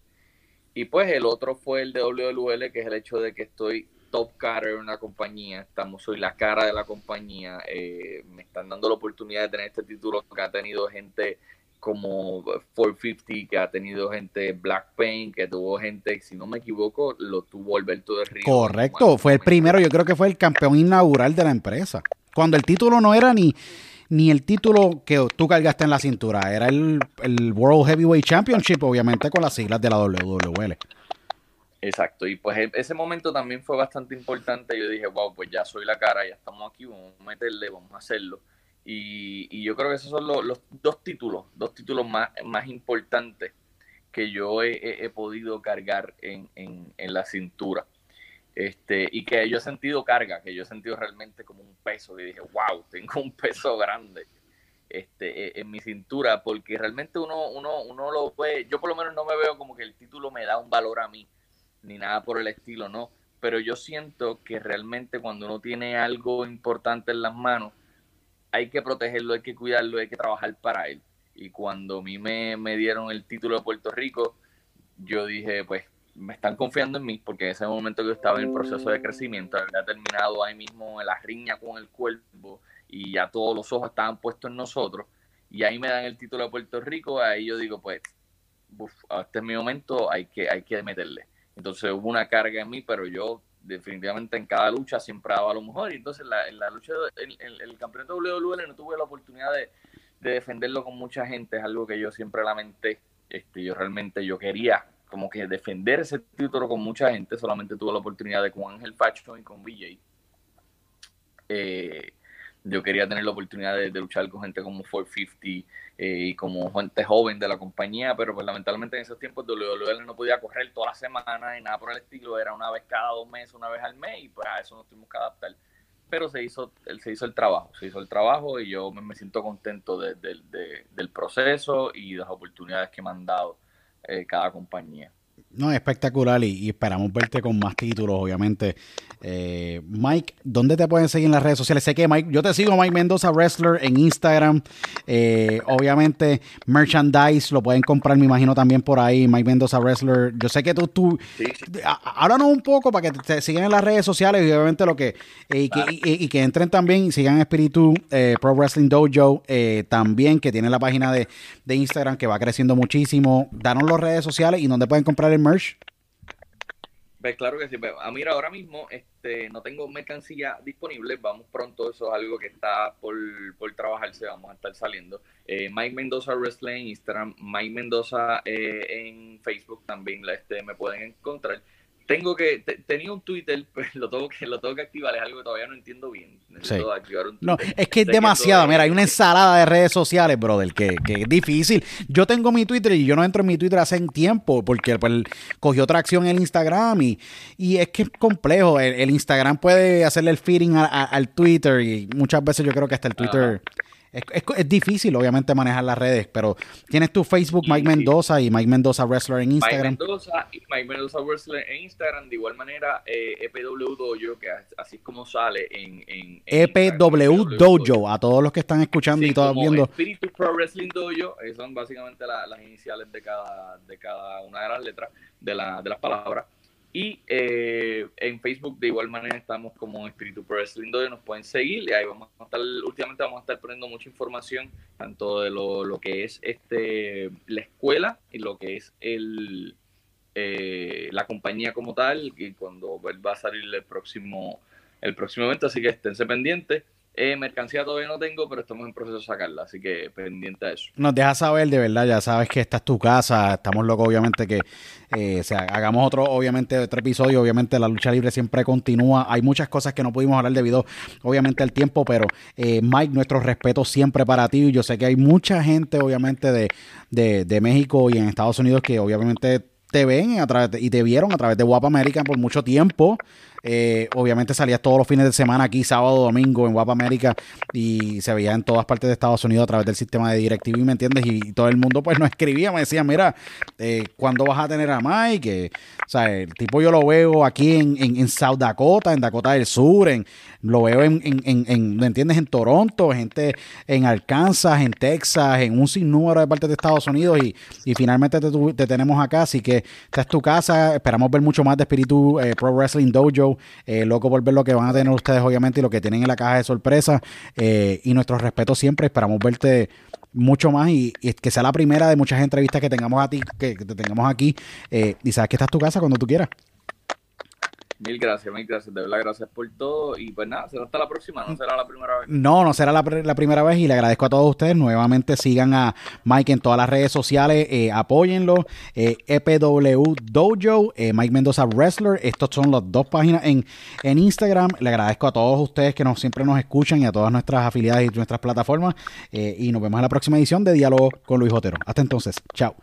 Y pues el otro fue el de WWL, que es el hecho de que estoy top cara en una compañía, estamos, soy la cara de la compañía, eh, me están dando la oportunidad de tener este título que ha tenido gente como 450, que ha tenido gente Black Pain, que tuvo gente, si no me equivoco, lo tuvo Alberto de Río. Correcto, fue el primero, yo creo que fue el campeón inaugural de la empresa. Cuando el título no era ni, ni el título que tú cargaste en la cintura, era el, el World Heavyweight Championship, obviamente con las siglas de la WWL. Exacto, y pues e- ese momento también fue bastante importante. Yo dije, wow, pues ya soy la cara, ya estamos aquí, vamos a meterle, vamos a hacerlo. Y, y yo creo que esos son los, los dos títulos, dos títulos más, más importantes que yo he, he- podido cargar en, en, en la cintura. Este, y que yo he sentido carga, que yo he sentido realmente como un peso. Y dije, wow, tengo un peso grande este, e- en mi cintura, porque realmente uno, uno, uno lo ve, yo por lo menos no me veo como que el título me da un valor a mí ni nada por el estilo, no. Pero yo siento que realmente cuando uno tiene algo importante en las manos, hay que protegerlo, hay que cuidarlo, hay que trabajar para él. Y cuando a mí me, me dieron el título de Puerto Rico, yo dije, pues me están confiando en mí, porque en ese momento yo estaba en el proceso de crecimiento, había terminado ahí mismo en la riña con el cuerpo y ya todos los ojos estaban puestos en nosotros. Y ahí me dan el título de Puerto Rico, ahí yo digo, pues, uf, este es mi momento, hay que, hay que meterle. Entonces hubo una carga en mí, pero yo definitivamente en cada lucha siempre daba lo mejor. Y entonces la, en la lucha, el, el, el campeonato WWE no tuve la oportunidad de, de, defenderlo con mucha gente, es algo que yo siempre lamenté. Este, yo realmente yo quería como que defender ese título con mucha gente, solamente tuve la oportunidad de con Ángel Facho y con VJ. Eh, yo quería tener la oportunidad de, de, luchar con gente como 450 eh, y como gente joven de la compañía, pero pues lamentablemente en esos tiempos WWE no podía correr toda la semana y nada por el estilo, era una vez cada dos meses, una vez al mes y pues a eso nos tuvimos que adaptar. Pero se hizo, se hizo el trabajo, se hizo el trabajo y yo me siento contento de, de, del proceso y de las oportunidades que me han dado eh, cada compañía. No, espectacular y, esperamos verte con más títulos, obviamente. Eh, Mike, ¿dónde te pueden seguir en las redes sociales? Sé que Mike, yo te sigo Mike Mendoza Wrestler en Instagram. Eh, obviamente, merchandise lo pueden comprar, me imagino también por ahí. Mike Mendoza Wrestler. Yo sé que tú, tú háblanos un poco para que te, sigan en las redes sociales y obviamente lo que y, que, entren también y sigan Espíritu eh, Pro Wrestling Dojo también, que tiene la página de, de Instagram que va creciendo muchísimo. Danos las redes sociales y donde pueden comprar el merch? Pues claro que sí. Pues, ah, mira, ahora mismo este, no tengo mercancía disponible. Vamos pronto, eso es algo que está por, por trabajarse. Vamos a estar saliendo. Eh, Mike Mendoza Wrestling en Instagram, Mike Mendoza eh, en Facebook también este, me pueden encontrar tengo que tenía un Twitter pues lo tengo que lo tengo que activar es algo que todavía no entiendo bien. No es que es demasiado. mira hay una ensalada de redes sociales brother que, que, es difícil. Yo tengo mi Twitter y yo no entro en mi Twitter hace tiempo porque pues, cogió tracción el Instagram y, y es que es complejo. El, Instagram puede hacerle el feeding al Twitter y muchas veces yo creo que hasta el Twitter es, es, difícil, obviamente, manejar las redes, pero tienes tu Facebook, Mike Mendoza, y Mike Mendoza Wrestler en Instagram. Mike Mendoza y Mike Mendoza Wrestler en Instagram. De igual manera, eh, EPW Dojo, que así es como sale en. en, EPW Dojo, a todos los que están escuchando y todos viendo. Espíritu Pro Wrestling Dojo, son básicamente las iniciales de cada, de cada una de las letras de, la, de las palabras. Y eh, en Facebook de igual manera estamos como Espíritu Pro Wrestling nos pueden seguir y ahí vamos a estar, últimamente vamos a estar poniendo mucha información, tanto de lo, lo que es este la escuela y lo que es el eh, la compañía como tal, y cuando va a salir el próximo, el próximo evento, así que esténse pendientes. Eh, mercancía todavía no tengo, pero estamos en proceso de sacarla, así que pendiente a eso. Nos deja saber, de verdad, ya sabes que esta es tu casa, estamos locos, obviamente, que eh, hagamos otro, obviamente, otro episodio, obviamente la lucha libre siempre continúa, hay muchas cosas que no pudimos hablar debido, obviamente, al tiempo, pero eh, Mike, nuestro respeto siempre para ti, yo sé que hay mucha gente, obviamente, de, de, de México y en Estados Unidos que, obviamente, te ven a través y te vieron a través de Guapa American por mucho tiempo. Eh, obviamente salías todos los fines de semana aquí, sábado, domingo, en Guapa América, y se veía en todas partes de Estados Unidos a través del sistema de DirecTV, ¿me entiendes? Y, todo el mundo pues nos escribía, me decía, mira, eh, ¿cuándo vas a tener a Mike? o sea, el tipo yo lo veo aquí en, en, South Dakota, en Dakota del Sur, en, lo veo en, en, ¿me entiendes? En Toronto, gente en Arkansas, en Texas, en un sinnúmero de partes de Estados Unidos, y, y finalmente te, tenemos acá, así que esta es tu casa, esperamos ver mucho más de Espíritu eh, Pro Wrestling Dojo eh, loco por ver lo que van a tener ustedes, obviamente, y lo que tienen en la caja de sorpresa. Eh, y nuestro respeto siempre. Esperamos verte mucho más y, que sea la primera de muchas entrevistas que tengamos a ti, que te tengamos aquí. Eh, y sabes que esta es tu casa cuando tú quieras. Mil gracias, mil gracias, de verdad, gracias por todo. Y pues nada, será hasta la próxima, no será la primera vez. No, no será la, primera vez y le agradezco a todos ustedes. Nuevamente sigan a Mike en todas las redes sociales, eh, apóyenlo. Eh, EPW Dojo, eh, Mike Mendoza Wrestler. Estos son las dos páginas en, en Instagram. Le agradezco a todos ustedes que nos, siempre nos escuchan y a todas nuestras afiliadas y nuestras plataformas. y nos vemos en la próxima edición de Diálogo con Luis Otero. Hasta entonces, chao.